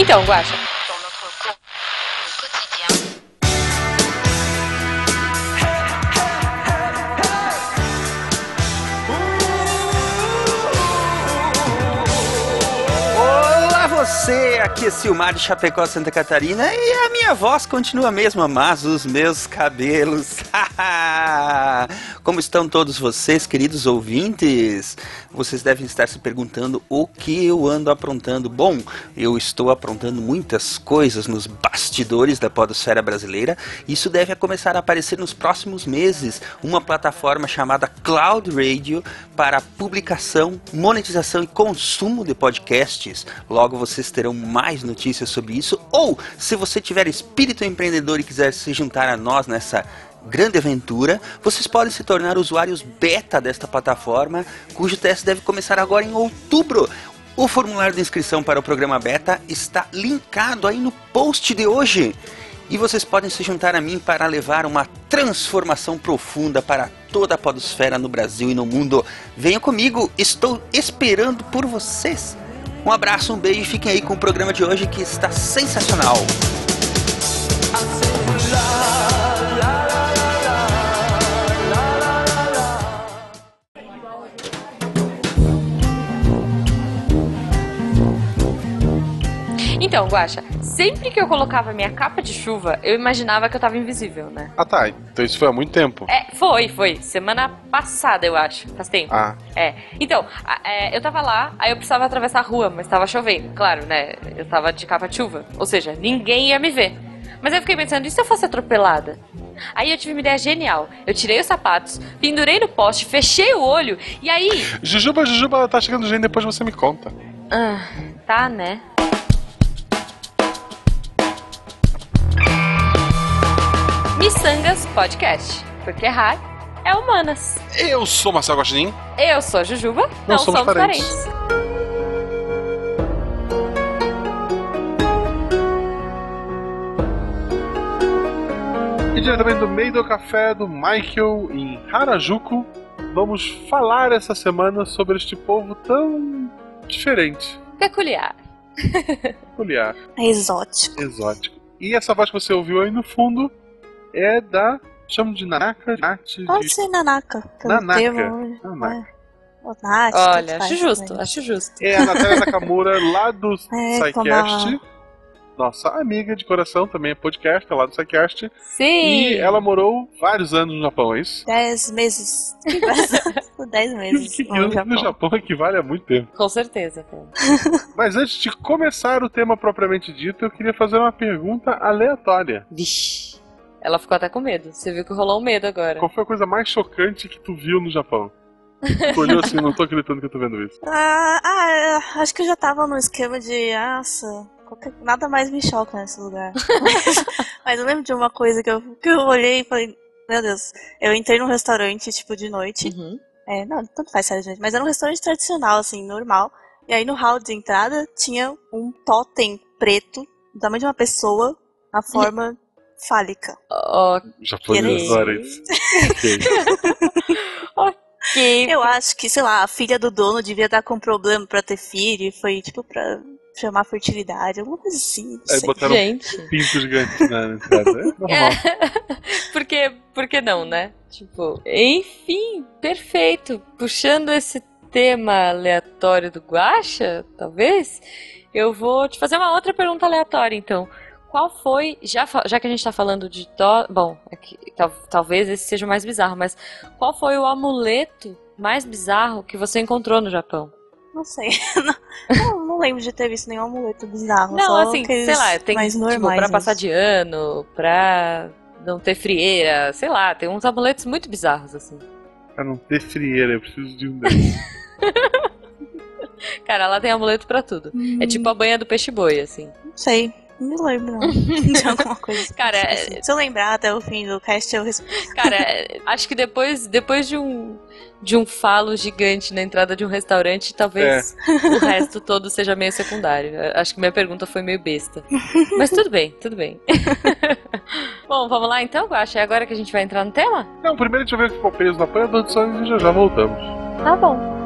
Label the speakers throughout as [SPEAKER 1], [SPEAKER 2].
[SPEAKER 1] Então, Guaxa.
[SPEAKER 2] Você, aqui é Silmar de Chapecó, Santa Catarina e a minha voz continua a mesma, mas os meus cabelos. Como estão todos vocês, queridos ouvintes? Vocês devem estar se perguntando o que eu ando aprontando. Bom, eu estou aprontando muitas coisas nos bastidores da podosfera brasileira. Isso deve começar a aparecer nos próximos meses. Uma plataforma chamada Cloud Radio para publicação, monetização e consumo de podcasts. Logo vocês terão mais notícias sobre isso. Ou, se você tiver espírito empreendedor e quiser se juntar a nós nessa grande aventura, vocês podem se tornar usuários beta desta plataforma, cujo teste deve começar agora em outubro. O formulário de inscrição para o programa beta está linkado aí no post de hoje. E vocês podem se juntar a mim para levar uma transformação profunda para toda a podosfera no Brasil e no mundo. Venham comigo, estou esperando por vocês. Um abraço, um beijo e fiquem aí com o programa de hoje que está sensacional.
[SPEAKER 1] Então, Guaxa, sempre que eu colocava minha capa de chuva, eu imaginava que eu tava invisível, né?
[SPEAKER 3] Ah tá, então isso foi há muito tempo.
[SPEAKER 1] É, foi, foi. Semana passada, eu acho. Faz tempo.
[SPEAKER 3] Ah,
[SPEAKER 1] É. Então, é, eu tava lá, aí eu precisava atravessar a rua, mas tava chovendo, claro, né? Eu tava de capa de chuva. Ou seja, ninguém ia me ver. Mas eu fiquei pensando, e se eu fosse atropelada? Aí eu tive uma ideia genial. Eu tirei os sapatos, pendurei no poste, fechei o olho, e aí.
[SPEAKER 3] Jujuba, Jujuba, tá chegando gente, depois você me conta.
[SPEAKER 1] Ah, tá, né? Missangas Podcast. Porque errar é humanas.
[SPEAKER 3] Eu sou Marcelo Gostin.
[SPEAKER 1] Eu sou a Jujuba, não,
[SPEAKER 3] Nós somos parentes.
[SPEAKER 1] parentes.
[SPEAKER 3] E diretamente do meio do café do Michael em Harajuku, vamos falar essa semana sobre este povo tão diferente,
[SPEAKER 1] Peculiar.
[SPEAKER 3] peculiar,
[SPEAKER 4] É exótico.
[SPEAKER 3] exótico. E essa voz que você ouviu aí no fundo é da. chamo de Nanaka, Nath,
[SPEAKER 4] Pode
[SPEAKER 3] de
[SPEAKER 4] ser Nanaka.
[SPEAKER 3] Nanaka.
[SPEAKER 4] termo.
[SPEAKER 3] Nanaka.
[SPEAKER 4] É. Nath,
[SPEAKER 1] Olha,
[SPEAKER 4] tanto faz
[SPEAKER 1] acho justo,
[SPEAKER 4] também.
[SPEAKER 1] acho justo.
[SPEAKER 3] É a Natália Nakamura lá do
[SPEAKER 4] É,
[SPEAKER 3] SciCast. Nossa amiga de coração, também é podcast lá do SciCast.
[SPEAKER 1] Sim.
[SPEAKER 3] E ela morou vários anos no Japão, é isso?
[SPEAKER 4] Dez meses. Dez meses
[SPEAKER 3] Que
[SPEAKER 4] no
[SPEAKER 3] anos
[SPEAKER 4] Japão.
[SPEAKER 3] no Japão equivale a muito tempo.
[SPEAKER 1] Com certeza. cara.
[SPEAKER 3] Mas antes de começar o tema propriamente dito, eu queria fazer uma pergunta aleatória.
[SPEAKER 1] Vixe. Ela ficou até com medo. Você viu que rolou um medo agora.
[SPEAKER 3] Qual foi a coisa mais chocante que tu viu no Japão? Tu olhou assim, não tô acreditando que eu tô vendo isso.
[SPEAKER 4] Ah, ah, acho que eu já tava no esquema de, nossa, qualquer- nada mais me choca nesse lugar. mas, mas eu lembro de uma coisa que eu, que eu olhei e falei, meu Deus, eu entrei num restaurante, tipo, de noite.
[SPEAKER 1] Uhum.
[SPEAKER 4] É, não, tanto faz sério, gente, mas era um restaurante tradicional, assim, normal. E aí no hall de entrada tinha um totem preto, do tamanho de uma pessoa, na forma fálica.
[SPEAKER 1] Ok.
[SPEAKER 3] Japonês isso. Ok.
[SPEAKER 4] Eu acho que, sei lá, a filha do dono devia estar com problema pra ter filho, e foi, tipo, pra chamar fertilidade, alguma coisa assim,
[SPEAKER 3] Aí
[SPEAKER 4] sei.
[SPEAKER 3] botaram
[SPEAKER 1] Gente.
[SPEAKER 3] um pinto gigante na entrada. É normal.
[SPEAKER 1] por, que, por que não, né? Tipo, enfim, perfeito. Puxando esse tema aleatório do Guacha, talvez, eu vou te fazer uma outra pergunta aleatória, então. Qual foi, já, já que a gente tá falando de. Bom, é que tal- talvez esse seja o mais bizarro, mas qual foi o amuleto mais bizarro que você encontrou no Japão?
[SPEAKER 4] Não sei. Não, não, lembro de ter visto nenhum amuleto bizarro.
[SPEAKER 1] Não,
[SPEAKER 4] só
[SPEAKER 1] assim, sei lá, tem
[SPEAKER 4] mais
[SPEAKER 1] tipo,
[SPEAKER 4] normais.
[SPEAKER 1] pra passar de ano, pra não ter frieira, sei lá, tem uns amuletos muito bizarros, assim.
[SPEAKER 3] Pra não ter frieira, eu preciso de um desses.
[SPEAKER 1] Cara, lá tem amuleto pra tudo. É tipo a banha do peixe-boi, assim.
[SPEAKER 4] Hum, Não sei. Não me lembro, não. de alguma coisa.
[SPEAKER 1] Cara, é-
[SPEAKER 4] assim. Se eu lembrar até o fim do cast, eu respondo.
[SPEAKER 1] Cara, é, acho que depois, depois de um de um falo gigante na entrada de um restaurante, talvez o resto todo seja meio secundário. Acho que minha pergunta foi meio besta. Mas tudo bem, tudo bem. Bom, vamos lá então, Guaxa? É agora que a gente vai entrar no tema?
[SPEAKER 3] Não, primeiro a gente vai ver o que ficou preso na sonhos e já já voltamos.
[SPEAKER 1] Tá bom.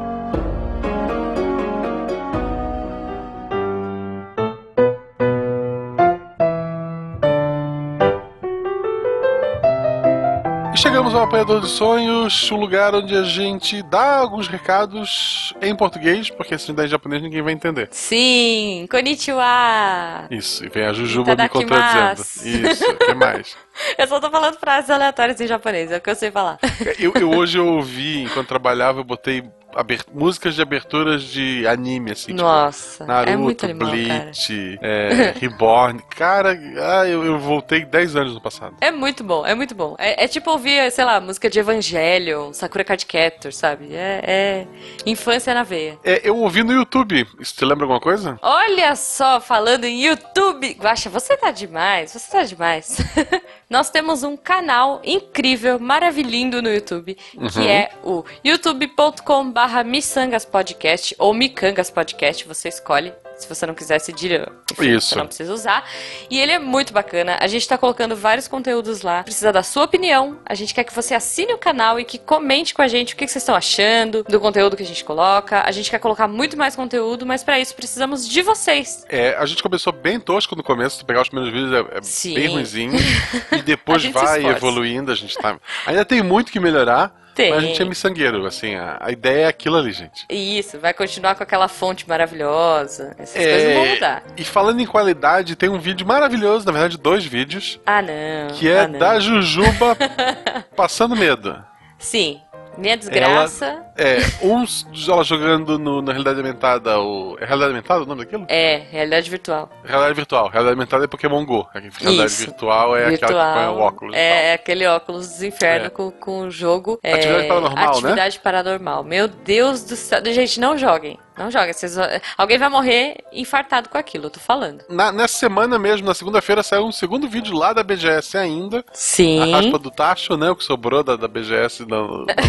[SPEAKER 3] Chegamos ao Apanhador de Sonhos, o lugar onde a gente dá alguns recados em português, porque se der em japonês ninguém vai entender.
[SPEAKER 1] Sim, konnichiwa!
[SPEAKER 3] Isso, e vem a Jujuba me contradizendo. Isso, o que mais?
[SPEAKER 1] Eu só tô falando frases aleatórias em japonês, é o que eu sei falar.
[SPEAKER 3] Eu, eu hoje eu ouvi, enquanto trabalhava, eu botei aber- músicas de aberturas de anime, assim,
[SPEAKER 1] Nossa,
[SPEAKER 3] tipo, Naruto,
[SPEAKER 1] é muito animal, cara.
[SPEAKER 3] Bleach, é, Reborn. Cara, ah, eu, eu voltei 10 anos no passado.
[SPEAKER 1] É muito bom, é muito bom. É, é tipo ouvir, sei lá, música de Evangelion, Sakura Card Captor, sabe? É, é infância na veia.
[SPEAKER 3] É, eu ouvi no YouTube. Isso te lembra alguma coisa?
[SPEAKER 1] Olha só, falando em YouTube. Guaxa, você tá demais, você tá demais. Nós temos um canal incrível, maravilhindo no YouTube, que
[SPEAKER 3] Uhum.
[SPEAKER 1] é o youtube.com barra missangaspodcast ou micangas podcast, você escolhe. Se você não quiser seguir, enfim,
[SPEAKER 3] Isso.
[SPEAKER 1] você não precisa usar. E ele é muito bacana. A gente tá colocando vários conteúdos lá. Precisa da sua opinião. A gente quer que você assine o canal e que comente com a gente o que que vocês estão achando do conteúdo que a gente coloca. A gente quer colocar muito mais conteúdo, mas pra isso precisamos de vocês.
[SPEAKER 3] É, a gente começou bem tosco no começo, tu pegar os primeiros vídeos é, é
[SPEAKER 1] Sim.
[SPEAKER 3] bem ruimzinho. e depois vai evoluindo, a gente tá. Ainda tem muito que melhorar,
[SPEAKER 1] Tem.
[SPEAKER 3] mas a gente é miçangueiro, assim, a, a ideia é aquilo ali, gente.
[SPEAKER 1] Isso, vai continuar com aquela fonte maravilhosa. Essas
[SPEAKER 3] É,
[SPEAKER 1] coisas não vão mudar.
[SPEAKER 3] E falando em qualidade, tem um vídeo maravilhoso, na verdade, dois vídeos,
[SPEAKER 1] Ah, não.
[SPEAKER 3] que é
[SPEAKER 1] ah, não.
[SPEAKER 3] da Jujuba passando medo.
[SPEAKER 1] Sim. Minha desgraça.
[SPEAKER 3] É, uns ela jogando no- na realidade aumentada, o. É realidade aumentada o nome daquilo?
[SPEAKER 1] É, realidade virtual.
[SPEAKER 3] Realidade virtual. Realidade aumentada é Pokémon GO. A realidade
[SPEAKER 1] Isso.
[SPEAKER 3] virtual é aquela que põe o óculos.
[SPEAKER 1] É, é aquele óculos dos infernos
[SPEAKER 3] É.
[SPEAKER 1] com, com o jogo. é,
[SPEAKER 3] Atividade paranormal, né?
[SPEAKER 1] Atividade paranormal. Meu Deus do céu. Gente, não joguem. Não joguem. Vocês Alguém vai morrer infartado com aquilo, eu tô falando.
[SPEAKER 3] Na- nessa semana mesmo, na segunda-feira, saiu um segundo vídeo lá da BGS ainda.
[SPEAKER 1] Sim.
[SPEAKER 3] A raspa do tacho, né? O que sobrou da, da BGS na,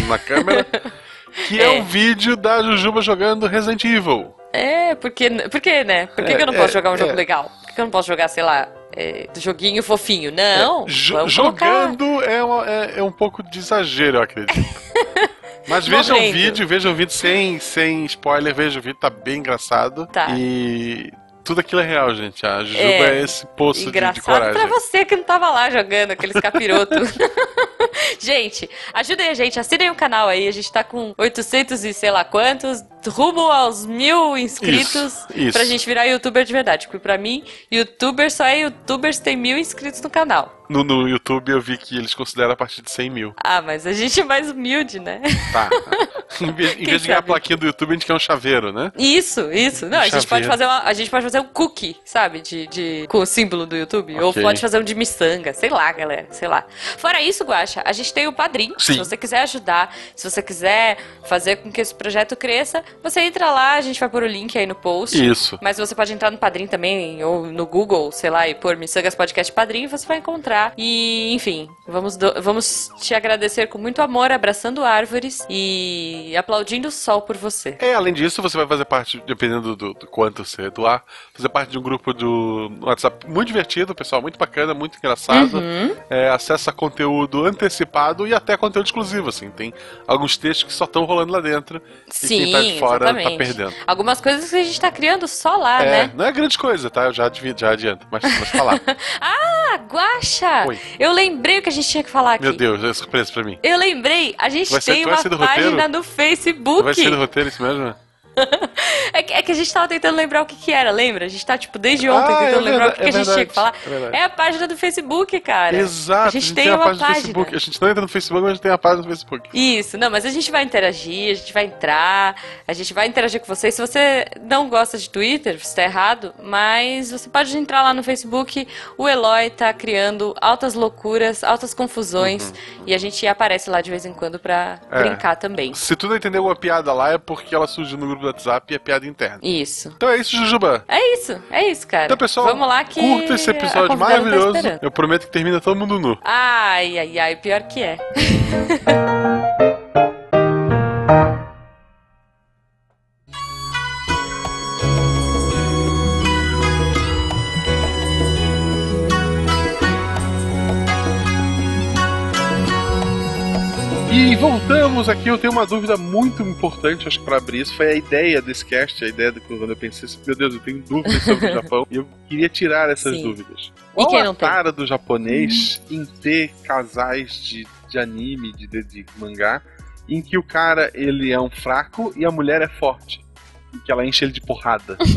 [SPEAKER 3] na câmera. Que é.
[SPEAKER 1] É.
[SPEAKER 3] um vídeo da Jujuba jogando Resident Evil.
[SPEAKER 1] É, porque, porque né? Por que,
[SPEAKER 3] É,
[SPEAKER 1] que eu não posso
[SPEAKER 3] é,
[SPEAKER 1] jogar um jogo
[SPEAKER 3] é.
[SPEAKER 1] legal? Por que, eu não posso jogar, sei lá, é, joguinho fofinho? Não,
[SPEAKER 3] É, jo- jogando é, uma- é- é um pouco de exagero, eu acredito. Mas veja o vídeo, veja o vídeo sem, sem spoiler, veja o vídeo, tá bem engraçado.
[SPEAKER 1] Tá.
[SPEAKER 3] E tudo aquilo é real, gente. A Jujuba
[SPEAKER 1] É.
[SPEAKER 3] é, esse poço de, de
[SPEAKER 1] Engraçado
[SPEAKER 3] coragem.
[SPEAKER 1] pra você que não tava lá jogando aqueles capirotos. gente, ajudem a gente, assinem o canal aí. A gente tá com 800 e sei lá quantos, rumo aos mil inscritos
[SPEAKER 3] Isso, isso.
[SPEAKER 1] pra gente virar youtuber de verdade. Porque pra mim, youtuber só é youtuber se tem mil inscritos no canal.
[SPEAKER 3] No, no YouTube eu vi que eles consideram a partir de 100 mil.
[SPEAKER 1] Ah, mas a gente é mais humilde, né?
[SPEAKER 3] Tá. em vez, em vez de ganhar a plaquinha do YouTube, a gente quer um chaveiro, né?
[SPEAKER 1] Isso, isso. Não, a gente
[SPEAKER 3] Chaveiro.
[SPEAKER 1] pode fazer uma, a gente pode fazer um cookie, sabe, de, de com o símbolo do YouTube, ou
[SPEAKER 3] Ok.
[SPEAKER 1] pode fazer um de miçanga, sei lá, galera, sei lá. Fora isso, Guaxa, a gente tem o Padrim.
[SPEAKER 3] Sim.
[SPEAKER 1] Se você quiser ajudar, se você quiser fazer com que esse projeto cresça, você entra lá, a gente vai pôr o link aí no post.
[SPEAKER 3] Isso.
[SPEAKER 1] Mas você pode entrar no Padrim também, ou no Google, sei lá, e pôr Missangas Podcast Padrim, e você vai encontrar. E, enfim, vamos, do- vamos te agradecer com muito amor, abraçando árvores e aplaudindo o sol por você.
[SPEAKER 3] É, além disso, você vai fazer parte, dependendo do, do quanto você doar, fazer parte de um grupo do WhatsApp muito divertido, pessoal, muito bacana, muito engraçado.
[SPEAKER 1] Uhum.
[SPEAKER 3] É, acessa conteúdo antecipado e até conteúdo exclusivo, assim. Tem alguns textos que só estão rolando lá dentro. e quem tá de
[SPEAKER 1] Sim,
[SPEAKER 3] fora
[SPEAKER 1] exatamente.
[SPEAKER 3] tá perdendo.
[SPEAKER 1] Algumas coisas que a gente tá criando só lá,
[SPEAKER 3] é,
[SPEAKER 1] né?
[SPEAKER 3] não é grande coisa, tá? Eu já, já adianto, mas mas falar.
[SPEAKER 1] Ah,
[SPEAKER 3] Oi.
[SPEAKER 1] Eu lembrei o que a gente tinha que falar aqui.
[SPEAKER 3] Meu Deus, é surpresa pra mim.
[SPEAKER 1] Eu lembrei, a gente
[SPEAKER 3] Vai
[SPEAKER 1] tem uma página
[SPEAKER 3] roteiro?
[SPEAKER 1] no Facebook.
[SPEAKER 3] Vai ser do roteiro isso mesmo?
[SPEAKER 1] É que, é que a gente tava tentando lembrar o que que era, lembra? A gente tá, tipo, desde ontem
[SPEAKER 3] Ah,
[SPEAKER 1] tentando
[SPEAKER 3] é
[SPEAKER 1] lembrar o
[SPEAKER 3] verdade,
[SPEAKER 1] que, que a
[SPEAKER 3] é
[SPEAKER 1] gente tinha
[SPEAKER 3] verdade,
[SPEAKER 1] que falar.
[SPEAKER 3] é.
[SPEAKER 1] É a página do Facebook, cara.
[SPEAKER 3] Exato,
[SPEAKER 1] A gente tem uma
[SPEAKER 3] a página do
[SPEAKER 1] página.
[SPEAKER 3] Facebook. A gente não entra no Facebook, mas a gente tem a página do Facebook.
[SPEAKER 1] Isso, não, mas a gente vai interagir, a gente vai entrar, a gente vai interagir com vocês. Se você não gosta de Twitter, você tá errado, mas você pode entrar lá no Facebook. O Eloy tá criando altas loucuras, altas confusões, e a gente aparece lá de vez em quando pra
[SPEAKER 3] Uhum. É.
[SPEAKER 1] brincar também.
[SPEAKER 3] Se tu não entendeu uma piada lá, é porque ela surgiu no grupo do WhatsApp e é piada interna.
[SPEAKER 1] Isso.
[SPEAKER 3] Então é isso, Jujuba.
[SPEAKER 1] É isso, é isso, cara.
[SPEAKER 3] Então, pessoal,
[SPEAKER 1] Vamos lá que
[SPEAKER 3] curta esse
[SPEAKER 1] a
[SPEAKER 3] episódio
[SPEAKER 1] tá
[SPEAKER 3] maravilhoso.
[SPEAKER 1] esperando.
[SPEAKER 3] Eu prometo que termina todo mundo nu.
[SPEAKER 1] Ai, ai, ai, pior que é.
[SPEAKER 3] voltamos aqui, eu tenho uma dúvida muito importante, acho que pra abrir isso, foi a ideia desse cast, a ideia do que quando eu pensei assim, meu Deus, eu tenho dúvidas sobre o Japão, e eu queria tirar essas
[SPEAKER 1] Sim.
[SPEAKER 3] dúvidas.
[SPEAKER 1] E
[SPEAKER 3] Qual
[SPEAKER 1] quem
[SPEAKER 3] a
[SPEAKER 1] não tem?
[SPEAKER 3] cara do japonês em ter casais de de anime, de, de, de mangá, em que o cara ele é um fraco e a mulher é forte. E que ela enche ele de porrada.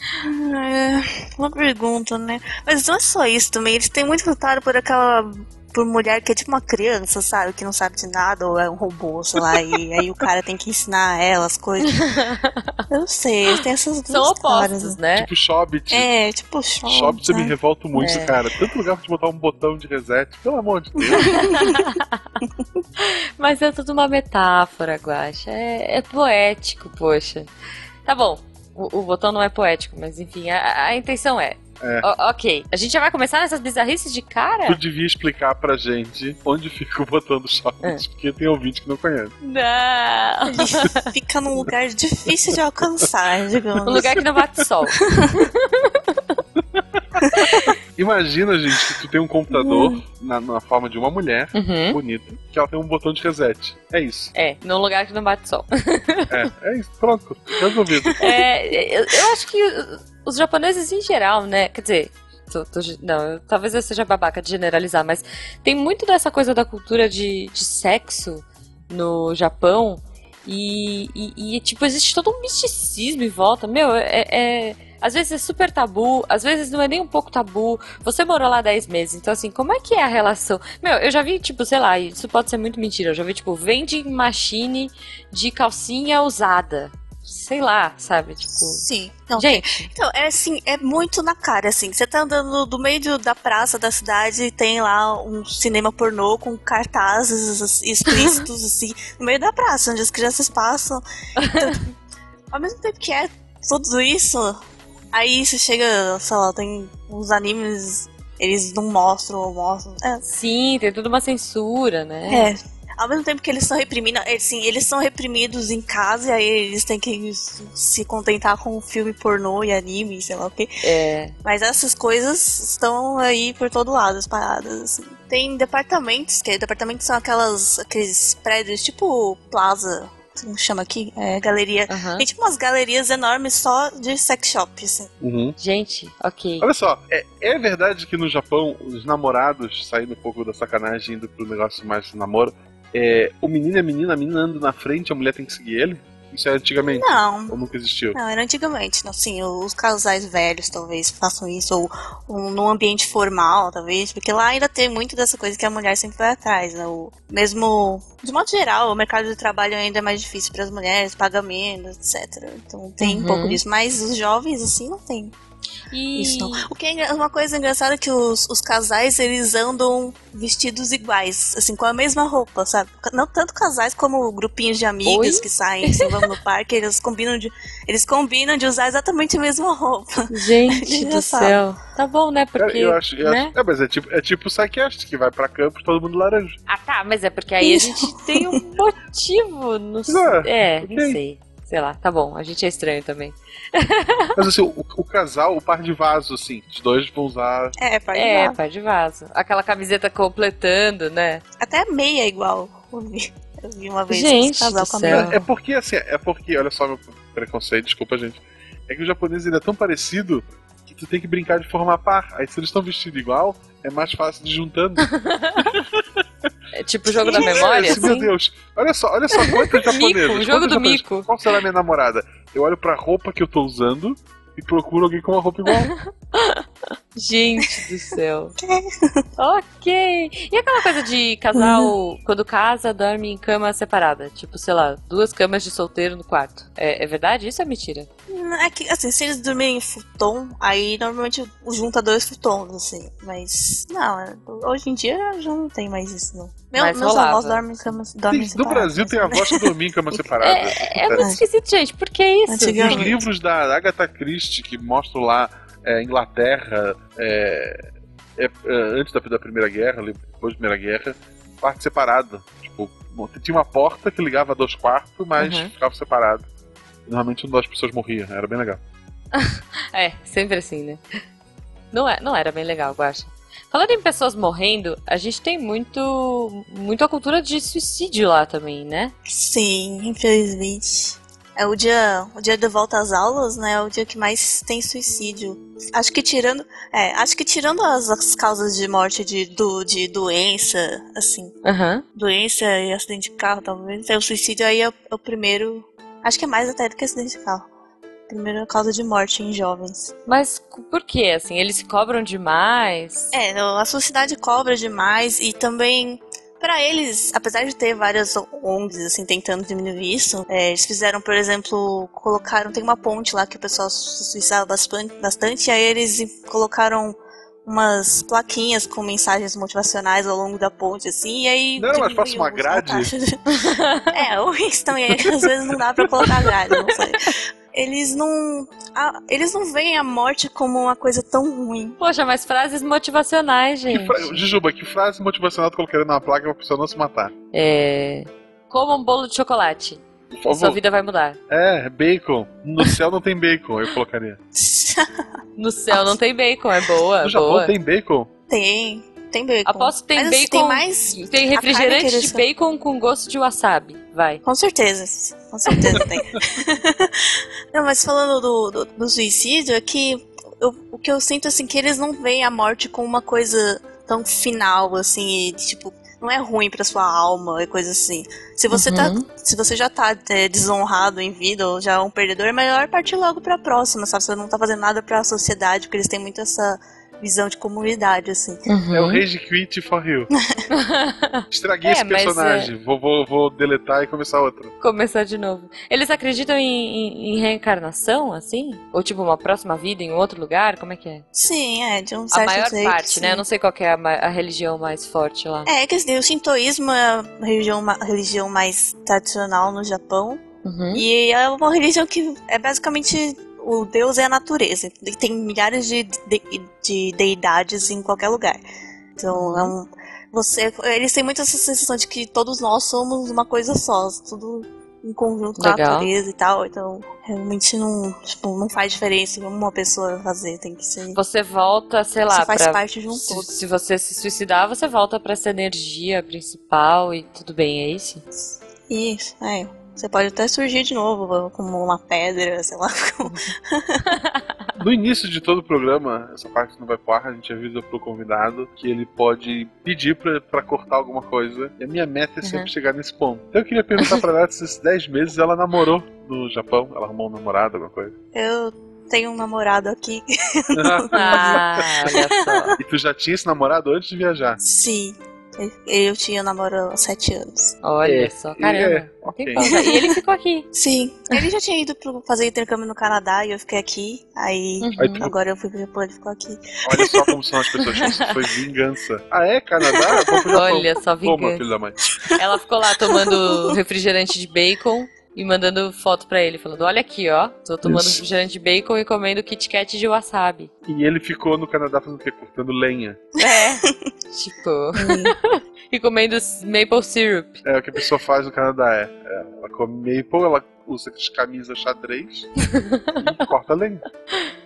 [SPEAKER 4] É, uma pergunta, né? Mas não é só isso também. Eles têm muito lutado por aquela. Por mulher que é tipo uma criança, sabe? Que não sabe de nada, ou é um robô, sei lá, e aí o cara tem que ensinar ela as coisas. Eu não sei, tem essas duas
[SPEAKER 1] São
[SPEAKER 4] caras,
[SPEAKER 1] opostos, né?
[SPEAKER 3] Tipo Shobit.
[SPEAKER 4] É, tipo Shop.
[SPEAKER 3] Shobit eu me revolto muito,
[SPEAKER 1] É.
[SPEAKER 3] cara. Tanto lugar pra te botar um botão de reset. Pelo amor de Deus.
[SPEAKER 1] Mas é tudo uma metáfora, Guaxa. É, é poético, poxa. Tá bom, o, o botão não é poético, mas enfim, a, a intenção é.
[SPEAKER 3] É.
[SPEAKER 1] O- ok, a gente já vai começar nessas bizarrices de
[SPEAKER 3] Tu
[SPEAKER 1] cara?
[SPEAKER 3] devia explicar pra gente onde fica o botão do Shobit,
[SPEAKER 1] É.
[SPEAKER 3] porque tem ouvinte que não conhece.
[SPEAKER 1] Não!
[SPEAKER 4] Ele fica num lugar difícil de alcançar, digamos.
[SPEAKER 1] Um lugar que não bate sol.
[SPEAKER 3] Imagina, gente, que tu tem um computador na, na forma de uma mulher,
[SPEAKER 1] Uhum.
[SPEAKER 3] bonita, que ela tem um botão de reset. É isso.
[SPEAKER 1] É, num lugar que não bate sol.
[SPEAKER 3] É, é isso. Pronto. Resolvido.
[SPEAKER 1] É, eu, eu acho que os japoneses em geral, né? Quer dizer, tô- tô não, talvez eu seja babaca de generalizar, mas tem muito dessa coisa da cultura de, de sexo no Japão. E, e- e, tipo, existe todo um misticismo em volta. Meu, é, é- Às vezes é super tabu, às vezes não é nem um pouco tabu. Você morou lá 10 meses, então assim, como é que é a relação? Meu, eu já vi, tipo, sei lá, isso pode ser muito mentira. Eu já vi, tipo, vending machine de calcinha usada. Sei lá, sabe? Tipo.
[SPEAKER 4] Sim. Não,
[SPEAKER 1] Gente,
[SPEAKER 4] Então, é assim, é muito na cara, assim. Você tá andando do meio da praça da cidade e tem lá um cinema pornô com cartazes explícitos, assim, no meio da praça, onde as crianças passam. Então, ao mesmo tempo que é tudo isso, aí você chega, sei lá, tem uns animes, eles não mostram ou mostram. É,
[SPEAKER 1] sim, tem toda uma censura, né?
[SPEAKER 4] é. Ao mesmo tempo que eles são reprimidos, eles, sim, eles são reprimidos em casa e aí eles têm que se contentar com filme pornô e anime, sei lá o quê.
[SPEAKER 1] É.
[SPEAKER 4] Mas essas coisas estão aí por todo lado, espalhadas. Assim. Tem departamentos, que departamentos são aquelas, aqueles prédios tipo Plaza, como chama aqui? É, galeria.
[SPEAKER 1] aham.
[SPEAKER 4] Tem tipo umas galerias enormes só de sex shop, assim.
[SPEAKER 3] Uhum.
[SPEAKER 1] Gente, ok.
[SPEAKER 3] Olha só, é, é verdade que no Japão os namorados, saindo um pouco da sacanagem, indo pro negócio mais namoro, é, o menino e a menina, a menina anda na frente, a mulher tem que seguir ele? Isso é antigamente?
[SPEAKER 4] Não.
[SPEAKER 3] Ou nunca existiu?
[SPEAKER 4] Não, era antigamente, não, assim, os casais velhos talvez façam isso, ou, ou num ambiente formal, talvez, porque lá ainda tem muito dessa coisa que a mulher sempre vai atrás, né? O, mesmo, de modo geral, o mercado de trabalho ainda é mais difícil para as mulheres, paga menos, etc. Então tem
[SPEAKER 1] Uhum.
[SPEAKER 4] um pouco disso, mas os jovens, assim, não tem
[SPEAKER 1] E...
[SPEAKER 4] isso não. O que é uma coisa engraçada é que os, os casais, eles andam vestidos iguais, assim, com a mesma roupa, sabe? Não tanto casais como grupinhos de amigas
[SPEAKER 1] Oi?
[SPEAKER 4] que saem, assim, vão no parque, eles combinam de, eles combinam de usar exatamente a mesma roupa.
[SPEAKER 1] Gente do
[SPEAKER 4] Engraçado.
[SPEAKER 1] céu. Tá bom, né? Porque.
[SPEAKER 3] eu acho, eu
[SPEAKER 1] né?
[SPEAKER 3] acho- é, mas é tipo, é tipo o Psycast, que vai pra campo todo mundo laranja.
[SPEAKER 1] Ah, tá, mas é porque aí a gente tem um motivo. No...
[SPEAKER 3] É,
[SPEAKER 1] É,
[SPEAKER 3] ok.
[SPEAKER 1] não sei. Sei lá, tá bom, a gente é estranho também.
[SPEAKER 3] Mas assim, o, o casal, o par de vaso, assim, os dois vão usar.
[SPEAKER 4] É, pode
[SPEAKER 1] É,
[SPEAKER 4] usar.
[SPEAKER 1] pai de vaso. Aquela camiseta completando, né?
[SPEAKER 4] Até meia é igual. Eu vi, eu vi uma vez
[SPEAKER 1] Gente
[SPEAKER 4] um casal com a meia.
[SPEAKER 3] É porque, assim, é porque, olha só meu preconceito, desculpa, gente. É que o japonês ele é tão parecido que tu tem que brincar de formar par. Aí se eles estão vestidos igual, é mais fácil de ir juntando.
[SPEAKER 1] É tipo o jogo da memória,
[SPEAKER 3] Esse, Meu
[SPEAKER 1] assim.
[SPEAKER 3] Deus, olha só, olha só quantos japoneses.
[SPEAKER 1] Mico, o jogo do
[SPEAKER 3] japoneses-
[SPEAKER 1] mico.
[SPEAKER 3] Qual será a minha namorada? Eu olho pra roupa que eu tô usando e procuro alguém com uma roupa igual.
[SPEAKER 1] Gente do céu. ok. E aquela coisa de casal, quando casa, dorme em cama separada? Tipo, sei lá, duas camas de solteiro no quarto. É, é verdade isso ou é mentira?
[SPEAKER 4] É que, assim, se eles dormirem em futon, aí normalmente junta dois futons, assim. Mas, não, é- hoje em dia já não tem mais isso, não. Meu, meus
[SPEAKER 1] rolava.
[SPEAKER 4] avós dormem em camas dormem
[SPEAKER 3] no
[SPEAKER 4] separadas,
[SPEAKER 3] Brasil tem a voz que dormir em cama separada.
[SPEAKER 1] É, é muito esquisito, gente. Por que isso?
[SPEAKER 3] E os livros da Agatha Christie que mostram lá é, Inglaterra é, é, é, antes da, da Primeira Guerra, depois da Primeira Guerra, parte separada. Tipo, tinha uma porta que ligava a dois quartos, mas
[SPEAKER 1] Uhum.
[SPEAKER 3] ficava separado. Normalmente uma das pessoas morria, era bem legal.
[SPEAKER 1] É, sempre assim, né? Não, é, não era bem legal, eu acho. Falando em pessoas morrendo, a gente tem muito, muito a cultura de suicídio lá também, né?
[SPEAKER 4] Sim, infelizmente. É o dia, o dia de volta às aulas, né? É o dia que mais tem suicídio. Acho que tirando, é, acho que tirando as, as causas de morte de, do, de doença, assim,
[SPEAKER 1] Aham.
[SPEAKER 4] doença e acidente de carro, talvez, é o suicídio aí é, o- é o primeiro, acho que é mais até do que acidente de carro. Primeira causa de morte em jovens.
[SPEAKER 1] Mas por que, assim? Eles se cobram demais?
[SPEAKER 4] É, a sociedade cobra demais e também Pra eles, apesar de ter várias ONGs assim tentando diminuir isso, é, eles fizeram, por exemplo, colocaram tem uma ponte lá que o pessoal se suicidava bastante, bastante, e aí eles colocaram umas plaquinhas com mensagens motivacionais ao longo da ponte, assim, e aí.
[SPEAKER 3] Não
[SPEAKER 4] diminuiu
[SPEAKER 3] fácil uma grade?
[SPEAKER 4] é, ou isso também, às vezes não dá pra colocar grade, não sei. Eles não. a- eles não veem a morte como uma coisa tão ruim.
[SPEAKER 1] Poxa, mas frases motivacionais,
[SPEAKER 3] Que
[SPEAKER 1] gente.
[SPEAKER 3] fra... Jujuba, que frase motivacional tu colocaria na placa pra pessoa não se matar?
[SPEAKER 1] É. Coma um bolo de chocolate.
[SPEAKER 3] Por favor.
[SPEAKER 1] Sua vida vai mudar.
[SPEAKER 3] É, bacon. No céu não tem bacon, eu colocaria.
[SPEAKER 1] No céu não tem bacon, é boa,
[SPEAKER 3] No Japão
[SPEAKER 1] boa.
[SPEAKER 3] tem bacon?
[SPEAKER 4] tem, tem bacon.
[SPEAKER 1] Aposto que tem
[SPEAKER 4] Mas, assim,
[SPEAKER 1] bacon.
[SPEAKER 4] tem mais.
[SPEAKER 1] Tem
[SPEAKER 4] a
[SPEAKER 1] refrigerante de bacon com gosto de wasabi. Vai.
[SPEAKER 4] Com certeza, com certeza tem. não, mas falando do, do, do suicídio, é que eu- o que eu sinto assim que eles não veem a morte como uma coisa tão final, assim, e, tipo, não é ruim pra sua alma e coisa assim. Se você tá.
[SPEAKER 1] Uhum.
[SPEAKER 4] Se você já tá é, desonrado em vida ou já é um perdedor, é melhor partir logo pra próxima, sabe? Você não tá fazendo nada pra sociedade, porque eles têm muito essa visão de comunidade, assim.
[SPEAKER 3] É o
[SPEAKER 1] Uhum.
[SPEAKER 3] Rage Quit for Rio. Estraguei
[SPEAKER 1] É,
[SPEAKER 3] esse personagem. Vou, vou, vou deletar e começar outro.
[SPEAKER 1] Começar de novo. Eles acreditam em, em- em reencarnação, assim? Ou tipo, uma próxima vida em outro lugar? Como é que é?
[SPEAKER 4] Sim, é, de um
[SPEAKER 1] A
[SPEAKER 4] certo
[SPEAKER 1] maior
[SPEAKER 4] jeito,
[SPEAKER 1] parte,
[SPEAKER 4] sim.
[SPEAKER 1] né? Eu não sei qual que é a, a religião mais forte lá.
[SPEAKER 4] É, que assim, o shintoísmo é a religião, a religião mais tradicional no Japão.
[SPEAKER 1] Uhum.
[SPEAKER 4] E é uma religião que é basicamente o deus é a natureza. E tem milhares de, de, de deidades em qualquer lugar. Então, é um, você, eles têm muito essa sensação de que todos nós somos uma coisa só, tudo em conjunto com a
[SPEAKER 1] Legal.
[SPEAKER 4] natureza e tal. Então, realmente não, tipo, não faz diferença uma pessoa fazer, tem que ser.
[SPEAKER 1] Você volta, sei lá,
[SPEAKER 4] Você faz
[SPEAKER 1] pra...
[SPEAKER 4] parte de um
[SPEAKER 1] se,
[SPEAKER 4] todo.
[SPEAKER 1] se você se suicidar, você volta pra essa energia principal e tudo bem, é isso?
[SPEAKER 4] Isso, é. Você pode até surgir de novo, como uma pedra, sei lá. como-
[SPEAKER 3] No início de todo o programa, essa parte não vai pro ar, a gente avisa pro convidado que ele pode pedir pra, pra cortar alguma coisa. E a minha meta é sempre
[SPEAKER 1] Uhum.
[SPEAKER 3] chegar nesse ponto. Então eu queria perguntar pra ela se esses 10 meses ela namorou no Japão. Ela arrumou um namorado, alguma coisa.
[SPEAKER 4] Eu tenho um namorado aqui.
[SPEAKER 1] Ah, olha só.
[SPEAKER 3] e tu já tinha esse namorado antes de viajar?
[SPEAKER 4] Sim. Eu tinha namoro há sete anos.
[SPEAKER 1] Olha
[SPEAKER 3] É,
[SPEAKER 1] só,
[SPEAKER 3] é,
[SPEAKER 1] caramba.
[SPEAKER 3] ok.
[SPEAKER 1] Tem pausa. E ele ficou aqui.
[SPEAKER 4] Sim. Ele já tinha ido pro fazer intercâmbio no Canadá e eu fiquei aqui. Aí
[SPEAKER 1] Uhum.
[SPEAKER 4] agora eu fui pro Japão e ele ficou aqui.
[SPEAKER 3] Olha só como são as pessoas. Isso foi vingança. Ah, é? Canadá?
[SPEAKER 1] Olha só,
[SPEAKER 3] Toma,
[SPEAKER 1] vingança.
[SPEAKER 3] filho da mãe.
[SPEAKER 1] Ela ficou lá tomando refrigerante de bacon e mandando foto pra ele, falando: Olha aqui, ó. Tô tomando
[SPEAKER 3] Isso.
[SPEAKER 1] refrigerante de bacon e comendo Kit Kat de wasabi.
[SPEAKER 3] E ele ficou no Canadá fazendo o quê? Cortando lenha.
[SPEAKER 1] É. tipo. e comendo maple syrup.
[SPEAKER 3] É o que a pessoa faz no Canadá. É, é, ela come maple, ela usa camisas xadrez e corta lenha.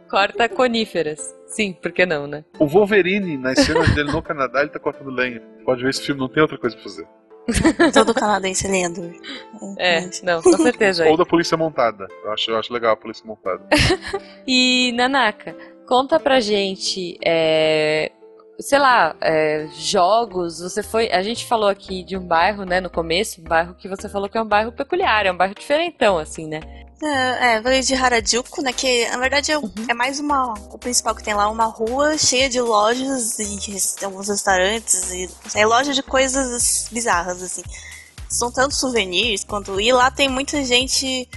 [SPEAKER 1] Corta coníferas. Sim, por que não, né?
[SPEAKER 3] O Wolverine, nas cenas dele no Canadá, ele tá cortando lenha. Pode ver esse filme, não tem outra coisa pra fazer.
[SPEAKER 4] Todo canadense lendo.
[SPEAKER 1] É, não, com certeza.
[SPEAKER 3] Ou da polícia montada. Eu acho, eu acho legal a polícia montada.
[SPEAKER 1] E, Nanaka, conta pra gente, é, sei lá, é, jogos. Você foi. A gente falou aqui de um bairro, né, no começo, um bairro que você falou que é um bairro peculiar, é um bairro diferentão, assim, né?
[SPEAKER 4] É, é, falei de Harajuku, né? Que na verdade é,
[SPEAKER 1] Uhum.
[SPEAKER 4] é mais uma. O principal que tem lá, uma rua cheia de lojas e alguns restaurantes. E, é loja de coisas bizarras, assim. São tanto souvenirs quanto. E lá tem muita gente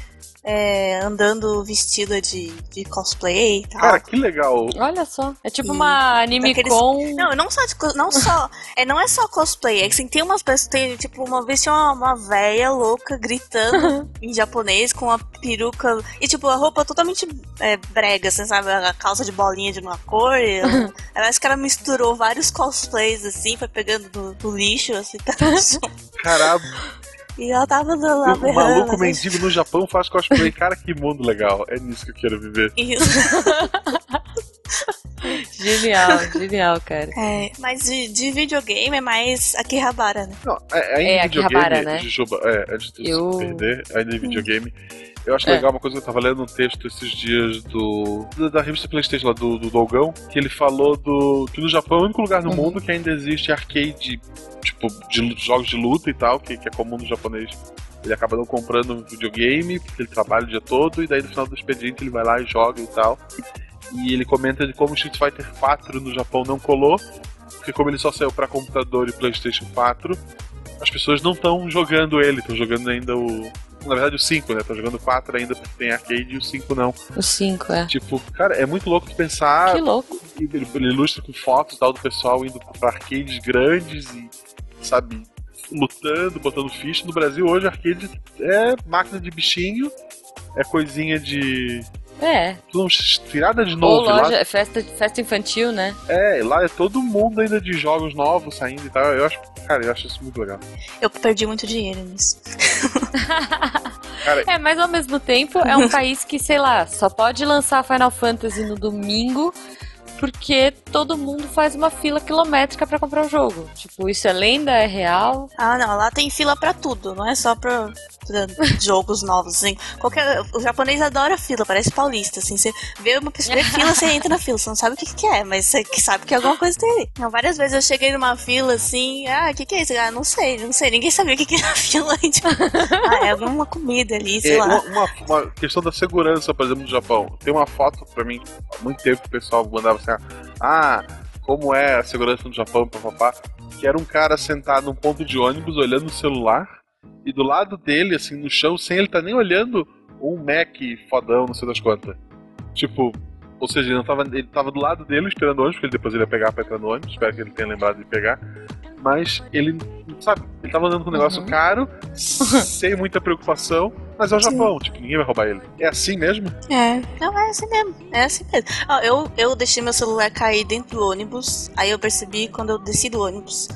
[SPEAKER 4] é, andando vestida de, de cosplay e tal.
[SPEAKER 3] Cara, que legal.
[SPEAKER 1] Olha só. É tipo
[SPEAKER 4] Sim.
[SPEAKER 1] uma anime
[SPEAKER 4] Daqueles-
[SPEAKER 1] com.
[SPEAKER 4] Não, não só, de não só, é, não é só cosplay, é que assim, tem umas pessoas, tem, tipo, uma vez tinha uma, uma véia louca gritando em japonês com uma peruca, e tipo, a roupa totalmente é, brega, assim, sabe, a calça de bolinha de uma cor, e ela- parece que ela misturou vários cosplays, assim, foi pegando do, do lixo, assim,
[SPEAKER 3] Caralho,
[SPEAKER 4] e ela tava lá
[SPEAKER 3] o maluco
[SPEAKER 4] assim,
[SPEAKER 3] mendigo no Japão faz cosplay. Cara, que mundo legal. É nisso que eu quero viver.
[SPEAKER 4] Isso.
[SPEAKER 1] Genial, genial, cara.
[SPEAKER 4] É, mas de, de videogame é mais Akihabara, né?
[SPEAKER 3] Não, é, ainda
[SPEAKER 1] É,
[SPEAKER 3] em
[SPEAKER 1] Akihabara, né?
[SPEAKER 3] de Juba, é, antes de eu se perder, ainda em videogame. Eu acho
[SPEAKER 1] É.
[SPEAKER 3] legal uma coisa que eu tava lendo um texto esses dias do. da- da revista Playstation lá, do, do Dogão, que ele falou do. que no Japão é o único lugar no
[SPEAKER 1] Uhum.
[SPEAKER 3] mundo que ainda existe arcade, tipo, de jogos de luta e tal, que, que é comum no japonês. Ele acaba não comprando videogame, porque ele trabalha o dia todo, e daí no final do expediente ele vai lá e joga e tal. E ele comenta de como Street Fighter 4 no Japão não colou, porque como ele só saiu pra computador e PlayStation 4, as pessoas não estão jogando ele, estão jogando ainda o. Na verdade, o 5, né? Estão jogando o 4 ainda porque tem arcade e o 5 não.
[SPEAKER 1] O 5, é.
[SPEAKER 3] Tipo, cara, é muito louco de pensar.
[SPEAKER 1] Que louco.
[SPEAKER 3] Ele, ele ilustra com fotos tal do pessoal indo pra arcades grandes e, sabe, lutando, botando ficha. No Brasil, hoje, arcade é máquina de bichinho, é coisinha de.
[SPEAKER 1] É.
[SPEAKER 3] Tirada de
[SPEAKER 1] Ou
[SPEAKER 3] novo. Lá,
[SPEAKER 1] loja, festa, festa infantil, né?
[SPEAKER 3] é, lá é todo mundo ainda de jogos novos saindo e tal. Eu acho, cara, eu acho isso muito legal.
[SPEAKER 4] Eu perdi muito dinheiro nisso.
[SPEAKER 3] Cara,
[SPEAKER 1] É, mas ao mesmo tempo é um país que, sei lá, só pode lançar Final Fantasy no domingo porque todo mundo faz uma fila quilométrica pra comprar o jogo. Tipo, isso é lenda, é real.
[SPEAKER 4] Ah, não, lá tem fila pra tudo, não é só pra, pra jogos novos, assim. Qualquer, o japonês adora fila, parece paulista, assim. Você vê uma pessoa vê fila, você entra na fila, você não sabe o que, que é, mas você que sabe que alguma coisa tem ali. Não, várias vezes eu cheguei numa fila assim, ah, o que, que é isso? Ah, não sei, não sei, ninguém sabia o que, que era a fila. Tipo, ah, é alguma comida ali, sei
[SPEAKER 3] É,
[SPEAKER 4] lá.
[SPEAKER 3] uma, uma- uma questão da segurança, por exemplo, no Japão. Tem uma foto pra mim, há muito tempo que o pessoal mandava assim, ah, como é a segurança no Japão, papapá, que era um cara sentado num ponto de ônibus olhando o celular, e do lado dele, assim, no chão, sem ele estar nem olhando, um Mac fodão, não sei das quantas. Tipo, ou seja, ele, tava, ele tava do lado dele esperando o ônibus, porque depois ele ia pegar pra entrar no ônibus, espero que ele tenha lembrado de pegar. Mas ele, sabe, ele tava andando com um negócio
[SPEAKER 1] Uhum.
[SPEAKER 3] caro, sem muita preocupação, mas é o
[SPEAKER 4] Sim.
[SPEAKER 3] Japão, tipo, ninguém vai roubar ele. É assim mesmo?
[SPEAKER 4] É, não, é assim mesmo. É assim mesmo. Ó, eu, eu deixei meu celular cair dentro do ônibus. Aí eu percebi quando eu desci do ônibus.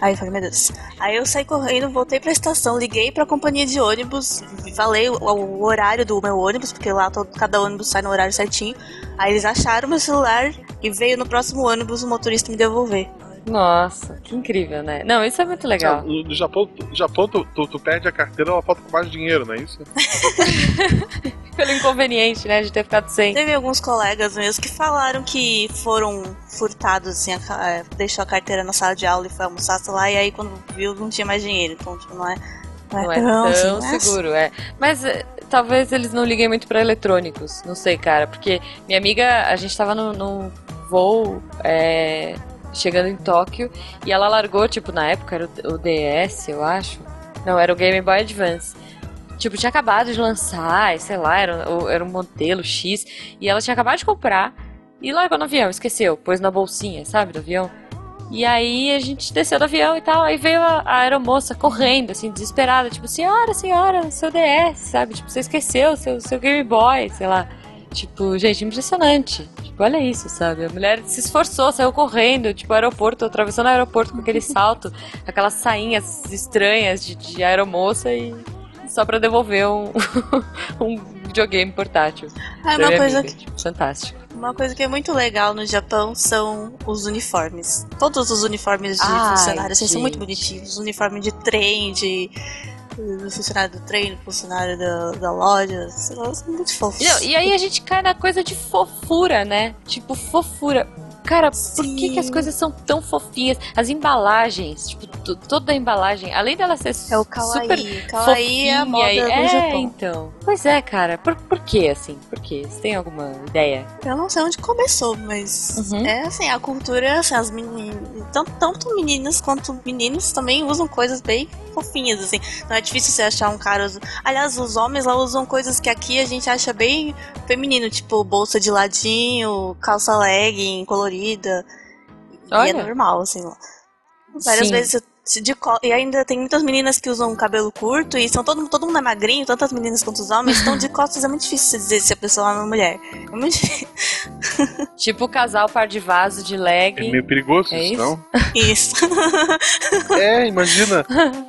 [SPEAKER 4] Aí eu falei, meu Deus. Aí eu saí correndo, voltei pra estação, liguei pra companhia de ônibus, falei o, o horário do meu ônibus, porque lá todo, cada ônibus sai no horário certinho. Aí eles acharam meu celular e veio no próximo ônibus o motorista me devolver.
[SPEAKER 1] Nossa, que incrível, né? Não, isso é muito legal.
[SPEAKER 3] No, no Japão, no Japão tu, tu, tu perde a carteira, ela falta com mais dinheiro, não é isso?
[SPEAKER 1] Pelo inconveniente, né, de ter ficado sem.
[SPEAKER 4] Teve alguns colegas meus que falaram que foram furtados, assim, a é, deixou a carteira na sala de aula e foi almoçar lá, e aí quando viu não tinha mais dinheiro. Então, tipo, não é,
[SPEAKER 1] Não é
[SPEAKER 4] tão, assim,
[SPEAKER 1] tão
[SPEAKER 4] não é
[SPEAKER 1] seguro, é. Mas eh, talvez eles não liguem muito pra eletrônicos. Não sei, cara. Porque minha amiga, a gente tava num num voo é, chegando em Tóquio e ela largou, tipo, na época era o, DS, eu acho. Não, era o Game Boy Advance. Tipo, tinha acabado de lançar, sei lá, era, era um modelo X. E ela tinha acabado de comprar e largou no avião, esqueceu, pôs na bolsinha, sabe, do avião. E aí a gente desceu do avião e tal, aí veio a, a aeromoça correndo, assim, desesperada, tipo, senhora, senhora, seu DS, sabe? Tipo, você esqueceu seu, seu Game Boy, sei lá. Tipo, gente, impressionante. Tipo, olha isso, sabe? A mulher se esforçou, saiu correndo, tipo, aeroporto, atravessando o aeroporto com aquele salto, aquelas sainhas estranhas de, de aeromoça e só pra devolver um, um videogame portátil.
[SPEAKER 4] Ah,
[SPEAKER 1] Pra
[SPEAKER 4] uma coisa,
[SPEAKER 1] amiga, tipo, fantástico.
[SPEAKER 4] uma coisa que é muito legal no Japão são os uniformes. Todos os uniformes de
[SPEAKER 1] Ai,
[SPEAKER 4] funcionários assim, são muito bonitinhos. Uniforme de trem, de funcionário do trem, do funcionário da, da loja, são muito fofos.
[SPEAKER 1] Não, e aí a gente cai na coisa de fofura, né? Tipo, fofura. Cara, por que,
[SPEAKER 4] Sim.
[SPEAKER 1] que as coisas são tão fofinhas? As embalagens, tipo, to- toda a embalagem, além dela ser
[SPEAKER 4] É o
[SPEAKER 1] super
[SPEAKER 4] kawaii. Kawaii é a moda
[SPEAKER 1] fofinha,
[SPEAKER 4] do
[SPEAKER 1] é,
[SPEAKER 4] Japão.
[SPEAKER 1] então. Pois é, cara. Por, por que, assim? Por quê? Você tem alguma ideia?
[SPEAKER 4] Eu não sei onde começou, mas
[SPEAKER 1] Uhum.
[SPEAKER 4] é assim, a cultura, assim, as meninas, tanto, tanto meninas quanto meninos também usam coisas bem fofinhas, assim. Não é difícil você achar um cara. Aliás, os homens lá usam coisas que aqui a gente acha bem feminino, tipo bolsa de ladinho, calça legging colorida. E
[SPEAKER 1] Olha.
[SPEAKER 4] é normal, assim. Várias
[SPEAKER 1] Sim.
[SPEAKER 4] vezes de e ainda tem muitas meninas que usam cabelo curto e são todo, todo mundo é magrinho, tanto as meninas quanto os homens, então de costas é muito difícil você dizer se a pessoa é uma mulher. É muito difícil.
[SPEAKER 1] Tipo, casal par de vaso de
[SPEAKER 3] É
[SPEAKER 1] legging.
[SPEAKER 3] meio perigoso
[SPEAKER 1] É
[SPEAKER 3] isso,
[SPEAKER 1] isso?
[SPEAKER 3] não?
[SPEAKER 4] Isso.
[SPEAKER 3] É, imagina.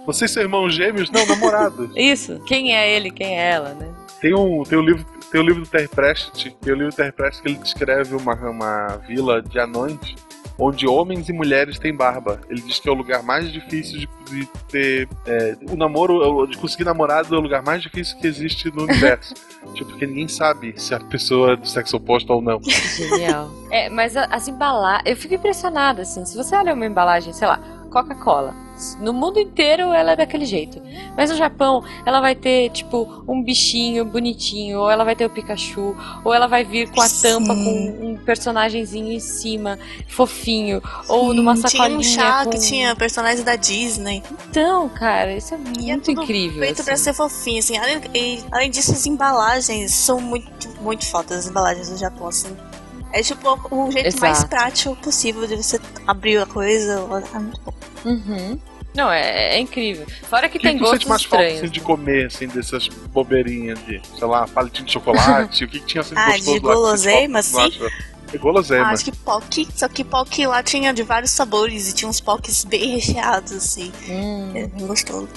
[SPEAKER 3] Vocês são irmãos gêmeos? Não, namorados.
[SPEAKER 1] Isso. Quem é ele, quem é ela, né?
[SPEAKER 3] Tem um, tem um livro, Tem o livro do Terry Pratchett, que é o livro do Terry Pratchett que ele descreve uma, uma vila de anões onde homens e mulheres têm barba. Ele diz que é o lugar mais difícil de, de ter. É, o namoro, de conseguir namorado é o lugar mais difícil que existe no universo. tipo, porque ninguém sabe se a pessoa é do sexo oposto ou não.
[SPEAKER 1] Genial. É, mas as embalagens. Eu fico impressionada, assim. Se você olha uma embalagem, sei lá, Coca-Cola. No mundo inteiro ela é daquele jeito. Mas no Japão, ela vai ter, tipo, um bichinho bonitinho, ou ela vai ter o Pikachu, ou ela vai vir com a
[SPEAKER 4] Sim.
[SPEAKER 1] tampa com um personagemzinho em cima, fofinho, ou numa sacolinha.
[SPEAKER 4] Tinha um chá
[SPEAKER 1] com...
[SPEAKER 4] que tinha personagens da Disney.
[SPEAKER 1] Então, cara, isso é
[SPEAKER 4] E é
[SPEAKER 1] muito
[SPEAKER 4] tudo
[SPEAKER 1] incrível.
[SPEAKER 4] Feito pra
[SPEAKER 1] assim.
[SPEAKER 4] ser fofinho, assim. Além, e, além disso, as embalagens são muito, muito fodas, as embalagens do Japão, assim. É tipo o jeito
[SPEAKER 1] Exato.
[SPEAKER 4] mais prático possível de você abrir a coisa. É muito bom.
[SPEAKER 1] Uhum. Não, é, é incrível. Fora que
[SPEAKER 3] que
[SPEAKER 1] tem
[SPEAKER 3] que
[SPEAKER 1] gostos
[SPEAKER 3] mais falta assim, de comer, assim, dessas bobeirinhas de, sei lá, palitinho de chocolate? o que, que tinha assim
[SPEAKER 4] Ah,
[SPEAKER 3] gostoso
[SPEAKER 4] de guloseima,
[SPEAKER 3] acha? É guloseima.
[SPEAKER 4] Ah, acho que Pock, só que Pock lá tinha de vários sabores e tinha uns Pocks bem recheados, assim.
[SPEAKER 1] Hum.
[SPEAKER 4] É bem gostoso.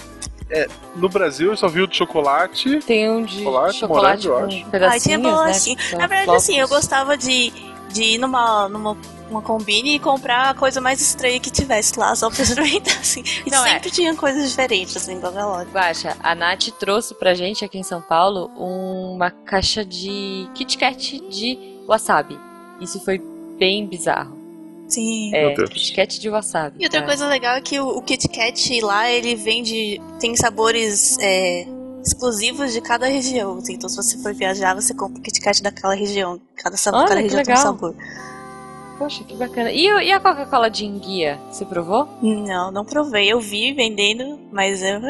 [SPEAKER 3] No Brasil eu só vi o de chocolate.
[SPEAKER 1] Tem um de
[SPEAKER 3] Chocolate,
[SPEAKER 1] chocolate,
[SPEAKER 3] morango, eu acho.
[SPEAKER 4] Ah, tinha
[SPEAKER 1] né?
[SPEAKER 4] bolachinha.
[SPEAKER 1] são
[SPEAKER 4] Na verdade,
[SPEAKER 1] flocos.
[SPEAKER 4] assim, eu gostava de, de ir numa, numa uma combine e comprar a coisa mais estranha que tivesse lá, só pra experimentar, assim. E
[SPEAKER 1] Não, é.
[SPEAKER 4] sempre tinha coisas diferentes, assim, em qualquer loja.
[SPEAKER 1] Baixa, a Nath trouxe pra gente aqui em São Paulo uma caixa de Kit Kat de wasabi. Isso foi bem bizarro.
[SPEAKER 4] Sim.
[SPEAKER 1] É,
[SPEAKER 3] Meu Deus.
[SPEAKER 1] Kit Kat de wasabi.
[SPEAKER 4] E outra
[SPEAKER 1] cara.
[SPEAKER 4] coisa legal é que o, o Kit Kat lá, ele vende. tem sabores é, exclusivos de cada região. assim. Então, se você for viajar, você compra o Kit Kat daquela região. Cada, sabor,
[SPEAKER 1] Olha,
[SPEAKER 4] cada região tem um
[SPEAKER 1] legal.
[SPEAKER 4] sabor.
[SPEAKER 1] Poxa, que bacana. E, e a Coca-Cola de enguia? Você provou?
[SPEAKER 4] Não, não provei. Eu vi vendendo, mas eu.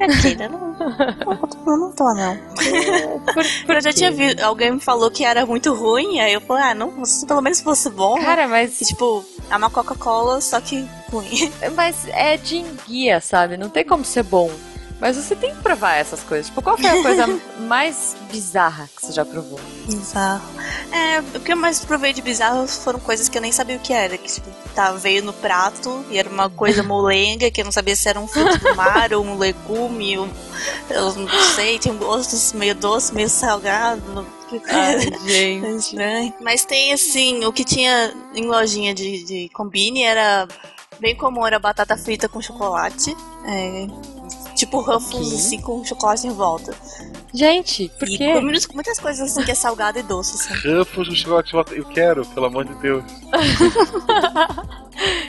[SPEAKER 4] É, quê, né? Não, não, não tô, não.
[SPEAKER 1] Por, por
[SPEAKER 4] Eu já
[SPEAKER 1] quê?
[SPEAKER 4] tinha visto. Alguém me falou que era muito ruim, aí eu falei, ah, não, se pelo menos fosse bom.
[SPEAKER 1] Cara, mas,
[SPEAKER 4] E, tipo, é uma Coca-Cola, só que ruim.
[SPEAKER 1] mas é de enguia, sabe? Não tem como ser bom. Mas você tem que provar essas coisas. Tipo, qual foi a coisa mais bizarra que você já provou?
[SPEAKER 4] Bizarro. É, o que eu mais provei de bizarro foram coisas que eu nem sabia o que era. Que, tipo, tá, veio no prato e era uma coisa molenga, que eu não sabia se era um fruto do mar ou um legume. um- eu não sei, tinha um gosto meio doce, meio salgado. Coisa
[SPEAKER 1] gente.
[SPEAKER 4] estranha. Mas tem assim, o que tinha em lojinha de, de combine era bem comum, era batata frita com chocolate. É, tipo Ruffles, assim, com chocolate em volta.
[SPEAKER 1] Gente, por
[SPEAKER 4] e
[SPEAKER 1] quê?
[SPEAKER 4] comi muitas coisas assim que é salgado e doce, assim.
[SPEAKER 3] Ruffles no chocolate. Eu quero, pelo amor de Deus.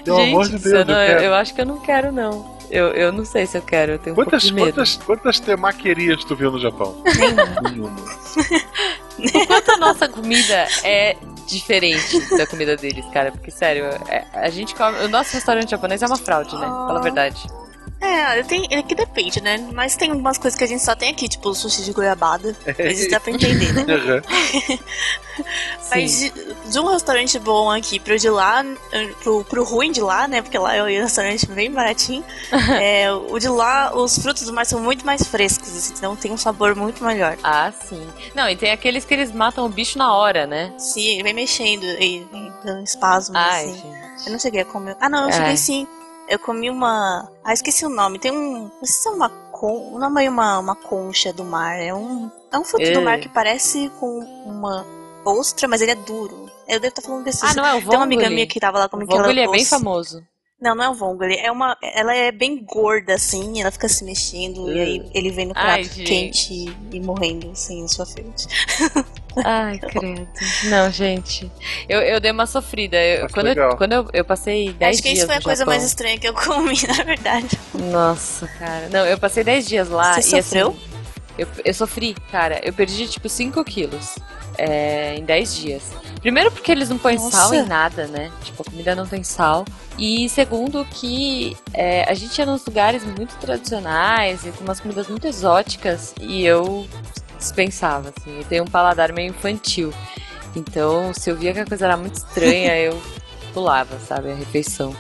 [SPEAKER 3] Pelo
[SPEAKER 1] Gente,
[SPEAKER 3] amor de Deus, eu
[SPEAKER 1] não,
[SPEAKER 3] quero.
[SPEAKER 1] eu acho que eu não quero, não. Eu, eu não sei se eu quero, eu tenho um
[SPEAKER 3] Quantas,
[SPEAKER 1] pouco de medo.
[SPEAKER 3] quantas, quantas temaquerias tu viu no Japão? Nenhuma.
[SPEAKER 1] Enquanto a nossa comida é diferente da comida deles, cara, porque sério, é- a gente come. O nosso restaurante japonês é uma fraude, né? Fala a verdade.
[SPEAKER 4] É, tem, é que depende, né? Mas tem umas coisas que a gente só tem aqui, tipo o sushi de goiabada. Isso dá pra entender, né? Mas de, de um restaurante bom aqui pro de lá, pro, pro ruim de lá, né? Porque lá é um restaurante bem baratinho. é, o de lá, os frutos do mar são muito mais frescos, assim, então tem um sabor muito melhor.
[SPEAKER 1] Ah, sim. Não, e tem aqueles que eles matam o bicho na hora, né?
[SPEAKER 4] Sim, ele vem mexendo e, dando espasmos,
[SPEAKER 1] Ai,
[SPEAKER 4] assim.
[SPEAKER 1] gente.
[SPEAKER 4] Eu não cheguei a comer. Ah, não, eu
[SPEAKER 1] É.
[SPEAKER 4] cheguei sim. Eu comi uma. Ah, esqueci o nome. Tem um. Não sei se é uma. Con... O nome é uma, uma concha do mar. É um. É um fruto do
[SPEAKER 1] É.
[SPEAKER 4] mar que parece com uma ostra, mas ele é duro. Eu devo estar falando desse.
[SPEAKER 1] Ah, não é o
[SPEAKER 4] Tem uma amiga minha que tava lá
[SPEAKER 1] O
[SPEAKER 4] comigo ela
[SPEAKER 1] vongole é bem
[SPEAKER 4] os-
[SPEAKER 1] famoso.
[SPEAKER 4] Não, não é o vongole. É uma. Ela é bem gorda, assim, ela fica se mexendo e aí ele vem no prato
[SPEAKER 1] Ai,
[SPEAKER 4] quente e morrendo, assim, na sua frente.
[SPEAKER 1] Ai, credo. Não, gente. Eu, eu dei uma sofrida. Eu- quando eu, quando eu, eu passei 10
[SPEAKER 4] Acho que
[SPEAKER 1] dias
[SPEAKER 4] isso foi a coisa
[SPEAKER 1] Japão.
[SPEAKER 4] mais estranha que eu comi, na verdade.
[SPEAKER 1] Nossa, cara. Não, eu passei 10 dias lá
[SPEAKER 4] Você
[SPEAKER 1] e
[SPEAKER 4] sofreu?
[SPEAKER 1] assim. Eu, eu sofri, cara. Eu perdi tipo 5 quilos é, em 10 dias. Primeiro porque eles não põem
[SPEAKER 4] Nossa.
[SPEAKER 1] sal em nada, né? Tipo, a comida não tem sal. E segundo que é, a gente ia nos lugares muito tradicionais e com umas comidas muito exóticas e eu dispensava, assim. Eu tenho um paladar meio infantil. Então, se eu via que a coisa era muito estranha, eu pulava, sabe, a refeição.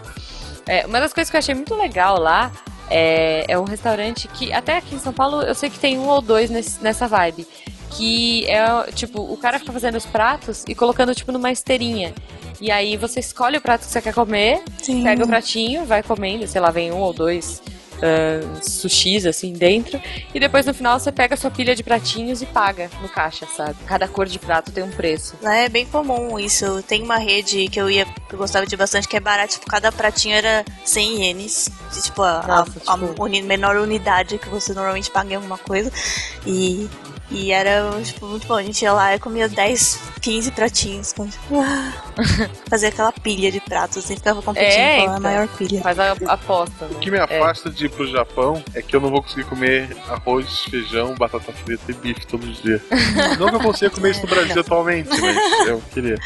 [SPEAKER 1] É, uma das coisas que eu achei muito legal lá é, é um restaurante que, até aqui em São Paulo, eu sei que tem um ou dois nesse- nessa vibe. Que é, tipo, o cara fica fazendo os pratos e colocando, tipo, numa esteirinha. E aí você escolhe o prato que você quer comer,
[SPEAKER 4] Sim.
[SPEAKER 1] pega o pratinho, vai comendo, sei lá, vem um ou dois uh, sushis assim dentro. E depois no final você pega a sua pilha de pratinhos e paga no caixa, sabe? Cada cor de prato tem um preço.
[SPEAKER 4] É bem comum isso. Tem uma rede que eu ia, que eu gostava de bastante, que é barata, tipo, cada pratinho era 100 ienes. Tipo, a,
[SPEAKER 1] Nossa,
[SPEAKER 4] a, a
[SPEAKER 1] tipo-
[SPEAKER 4] uni- menor unidade que você normalmente paga em alguma coisa. E, e era, tipo, muito bom. A gente ia lá e comia 10, 15 pratinhos. com, tipo, Fazia aquela pilha de pratos, assim, ficava competindo
[SPEAKER 1] É,
[SPEAKER 4] com a
[SPEAKER 1] então.
[SPEAKER 4] maior pilha.
[SPEAKER 1] Faz a aposta, né?
[SPEAKER 3] O que me afasta de ir pro Japão é que eu não vou conseguir comer arroz, feijão, batata frita e bife todos os dias. não que eu consiga comer isso no Brasil atualmente, mas eu queria.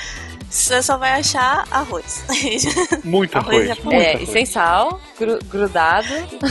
[SPEAKER 4] Você só vai achar arroz.
[SPEAKER 3] Muito
[SPEAKER 4] Arroz
[SPEAKER 3] arroz.
[SPEAKER 1] É, e
[SPEAKER 3] coisa.
[SPEAKER 1] sem sal, gru- grudado.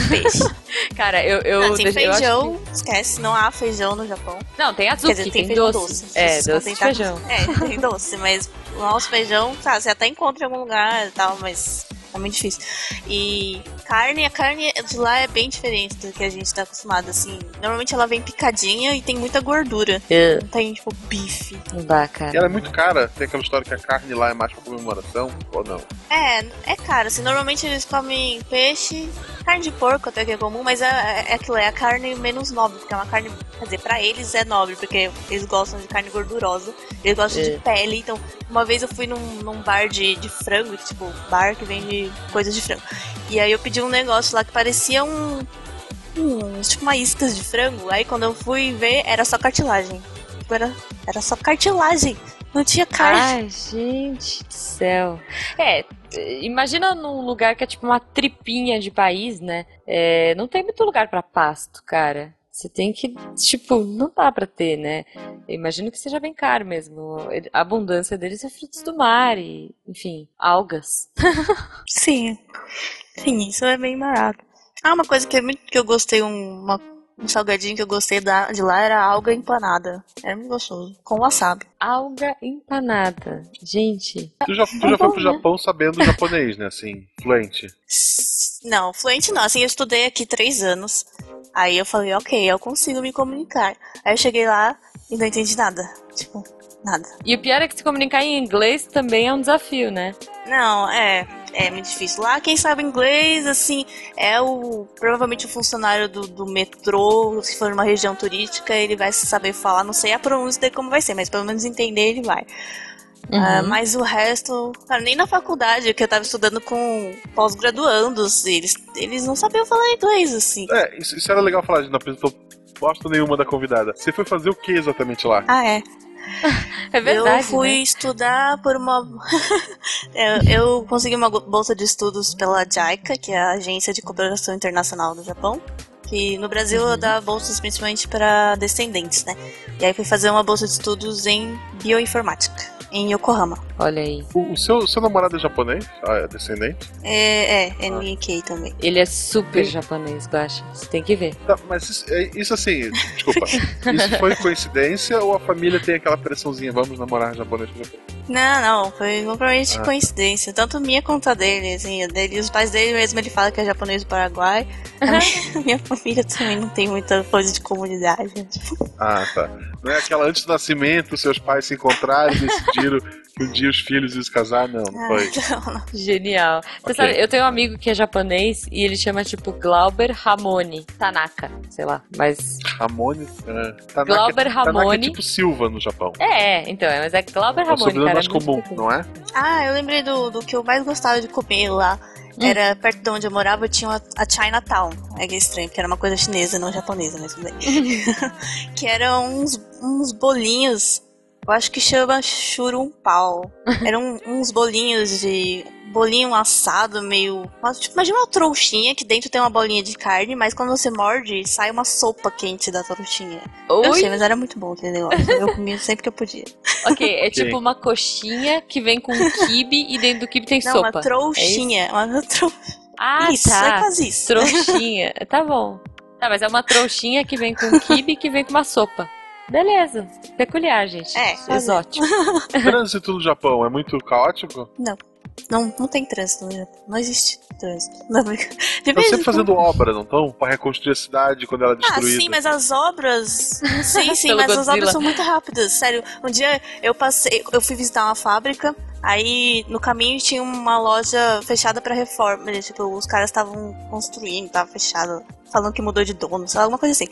[SPEAKER 4] Peixe.
[SPEAKER 1] Cara, eu. eu,
[SPEAKER 4] Não, tem
[SPEAKER 1] eu acho
[SPEAKER 4] feijão, esquece, não há feijão no Japão.
[SPEAKER 1] Não, tem
[SPEAKER 4] Quer
[SPEAKER 1] azuki,
[SPEAKER 4] dizer,
[SPEAKER 1] tem,
[SPEAKER 4] feijão
[SPEAKER 1] doce.
[SPEAKER 4] doce.
[SPEAKER 1] É, doce de feijão.
[SPEAKER 4] É, tem doce, mas o nosso feijão, tá, você até encontra em algum lugar e tal, mas é muito difícil. E carne, a carne de lá é bem diferente do que a gente tá acostumado, assim. Normalmente ela vem picadinha e tem muita gordura.
[SPEAKER 1] É,
[SPEAKER 4] Não tem, tipo, bife.
[SPEAKER 1] Não dá,
[SPEAKER 3] E
[SPEAKER 1] cara.
[SPEAKER 3] ela é muito cara, tem aquela história que a carne lá é mais pra comemoração, ou não?
[SPEAKER 4] É, é caro, assim, normalmente eles comem peixe, carne de porco até que é comum, mas é, é aquilo, é a carne menos nobre, porque é uma carne, quer dizer, pra eles é nobre, porque eles gostam de carne gordurosa, eles gostam
[SPEAKER 1] É.
[SPEAKER 4] de pele, então uma vez eu fui num, num bar de, de frango, tipo, bar que vende coisas de frango, e aí eu pedi um negócio lá que parecia um, um tipo uma iscas de frango, aí quando eu fui ver, era só cartilagem, era, era só cartilagem, não tinha carne.
[SPEAKER 1] Ai, gente do céu. É, imagina num lugar que é tipo uma tripinha de país, né? É, não tem muito lugar pra pasto, cara. Você tem que, tipo, não dá pra ter, né? Eu imagino que seja bem caro mesmo. A abundância deles é frutos do mar e, enfim, algas.
[SPEAKER 4] Sim. Sim, isso é bem barato. Ah, uma coisa que, é muito, que eu gostei, um, uma- um salgadinho que eu gostei da, de lá era alga empanada. Era muito gostoso. Com wasabi.
[SPEAKER 1] Alga empanada. Gente,
[SPEAKER 3] Tu já, tu já foi pro Japão sabendo japonês, né? Assim, fluente.
[SPEAKER 4] Não, fluente não. Assim, eu estudei aqui três anos. Aí eu falei, ok, eu consigo me comunicar. Aí eu cheguei lá e não entendi nada. Tipo, nada.
[SPEAKER 1] e o pior é que se comunicar em inglês também é um desafio, né?
[SPEAKER 4] Não, é, é muito difícil. Lá, quem sabe inglês, assim, é o provavelmente o funcionário do, do metrô, se for numa região turística, ele vai saber falar. Não sei a pronúncia dele como vai ser, mas pelo menos entender ele vai. Ah,
[SPEAKER 1] Uhum.
[SPEAKER 4] mas o resto, cara, nem na faculdade, que eu tava estudando com pós-graduandos, eles, eles não sabiam falar inglês, assim.
[SPEAKER 3] É, isso, isso era legal falar, a gente não apresentou bosta nenhuma da convidada. Você foi fazer o que exatamente lá?
[SPEAKER 4] Ah, é.
[SPEAKER 1] É verdade,
[SPEAKER 4] eu fui
[SPEAKER 1] né?
[SPEAKER 4] estudar por uma. eu, eu consegui uma bolsa de estudos pela JICA, que é a Agência de Cooperação Internacional do Japão. Que no Brasil
[SPEAKER 1] Uhum.
[SPEAKER 4] dá bolsas principalmente para descendentes, né? E aí fui fazer uma bolsa de estudos em bioinformática, em Yokohama.
[SPEAKER 1] Olha aí.
[SPEAKER 3] O, o seu, seu namorado é japonês? Ah, é descendente?
[SPEAKER 4] É, é, NK também.
[SPEAKER 1] Ele é super japonês, Guaxa. Você tem que ver.
[SPEAKER 3] Tá, mas isso, é- isso assim, desculpa. isso foi coincidência ou a família tem aquela pressãozinha, vamos namorar japonês com japonês?
[SPEAKER 4] Não, não, foi completamente
[SPEAKER 3] Ah.
[SPEAKER 4] coincidência. Tanto minha quanto a dele, assim, dele, os pais dele mesmo, ele fala que é japonês do Paraguai. A minha, minha família também não tem muita coisa de comunidade.
[SPEAKER 3] Ah, tá. Não é aquela antes do nascimento, seus pais se encontraram e decidiram um dia os filhos iam se casar? Não, não
[SPEAKER 4] ah,
[SPEAKER 3] foi.
[SPEAKER 4] não, não.
[SPEAKER 1] Genial. Você
[SPEAKER 3] Ok.
[SPEAKER 1] sabe, eu tenho um amigo que é japonês e ele chama tipo Glauber Ramone Tanaka, sei lá, mas
[SPEAKER 3] Ramone. É, Tanaka,
[SPEAKER 1] Glauber
[SPEAKER 3] Tanaka é
[SPEAKER 1] Ramone.
[SPEAKER 3] tipo Silva no Japão.
[SPEAKER 1] é, então, é, mas é Glauber
[SPEAKER 3] É o
[SPEAKER 1] Ramone,
[SPEAKER 3] sobrenome
[SPEAKER 1] cara.
[SPEAKER 3] mais
[SPEAKER 1] é
[SPEAKER 3] comum, não é?
[SPEAKER 4] Ah, eu lembrei do, do que eu mais gostava de comer lá.
[SPEAKER 1] Hum.
[SPEAKER 4] Era perto de onde eu morava, tinha uma- a Chinatown. É que é estranho, porque era uma coisa chinesa, não japonesa, mas tudo bem. que eram uns, uns bolinhos. Eu acho que chama churumpau. Eram uns bolinhos de. Bolinho assado, meio. mas, Tipo, imagina uma trouxinha que dentro tem uma bolinha de carne, mas quando você morde, sai uma sopa quente da trouxinha. Eu
[SPEAKER 1] Oi?
[SPEAKER 4] sei, mas era muito bom aquele negócio. Eu comia sempre que eu podia.
[SPEAKER 1] Ok, é tipo uma coxinha que vem com kibe e dentro do kibe tem
[SPEAKER 4] Não,
[SPEAKER 1] sopa.
[SPEAKER 4] uma trouxinha. Uma trou...
[SPEAKER 1] Ah,
[SPEAKER 4] isso,
[SPEAKER 1] tá.
[SPEAKER 4] é quase isso.
[SPEAKER 1] Trouxinha. Tá bom. Tá, mas é uma trouxinha que vem com kibe que vem com uma sopa. Beleza. Peculiar, gente.
[SPEAKER 4] É.
[SPEAKER 1] Exótico.
[SPEAKER 3] O trânsito no Japão é muito caótico?
[SPEAKER 4] Não, não tem trânsito no Japão. Não existe trânsito. Não, brinca-
[SPEAKER 3] Estão sempre
[SPEAKER 4] do-
[SPEAKER 3] fazendo obra, não estão? Pra reconstruir a cidade quando ela é
[SPEAKER 4] Ah,
[SPEAKER 3] destruída.
[SPEAKER 4] sim, mas as obras. Sim, sim, mas as
[SPEAKER 1] Godzilla.
[SPEAKER 4] obras são muito rápidas. Sério, um dia eu passei, eu fui visitar uma fábrica, aí no caminho tinha uma loja fechada pra reforma. Tipo, os caras estavam construindo, tava fechado, falando que mudou de dono, sei lá, alguma coisa assim.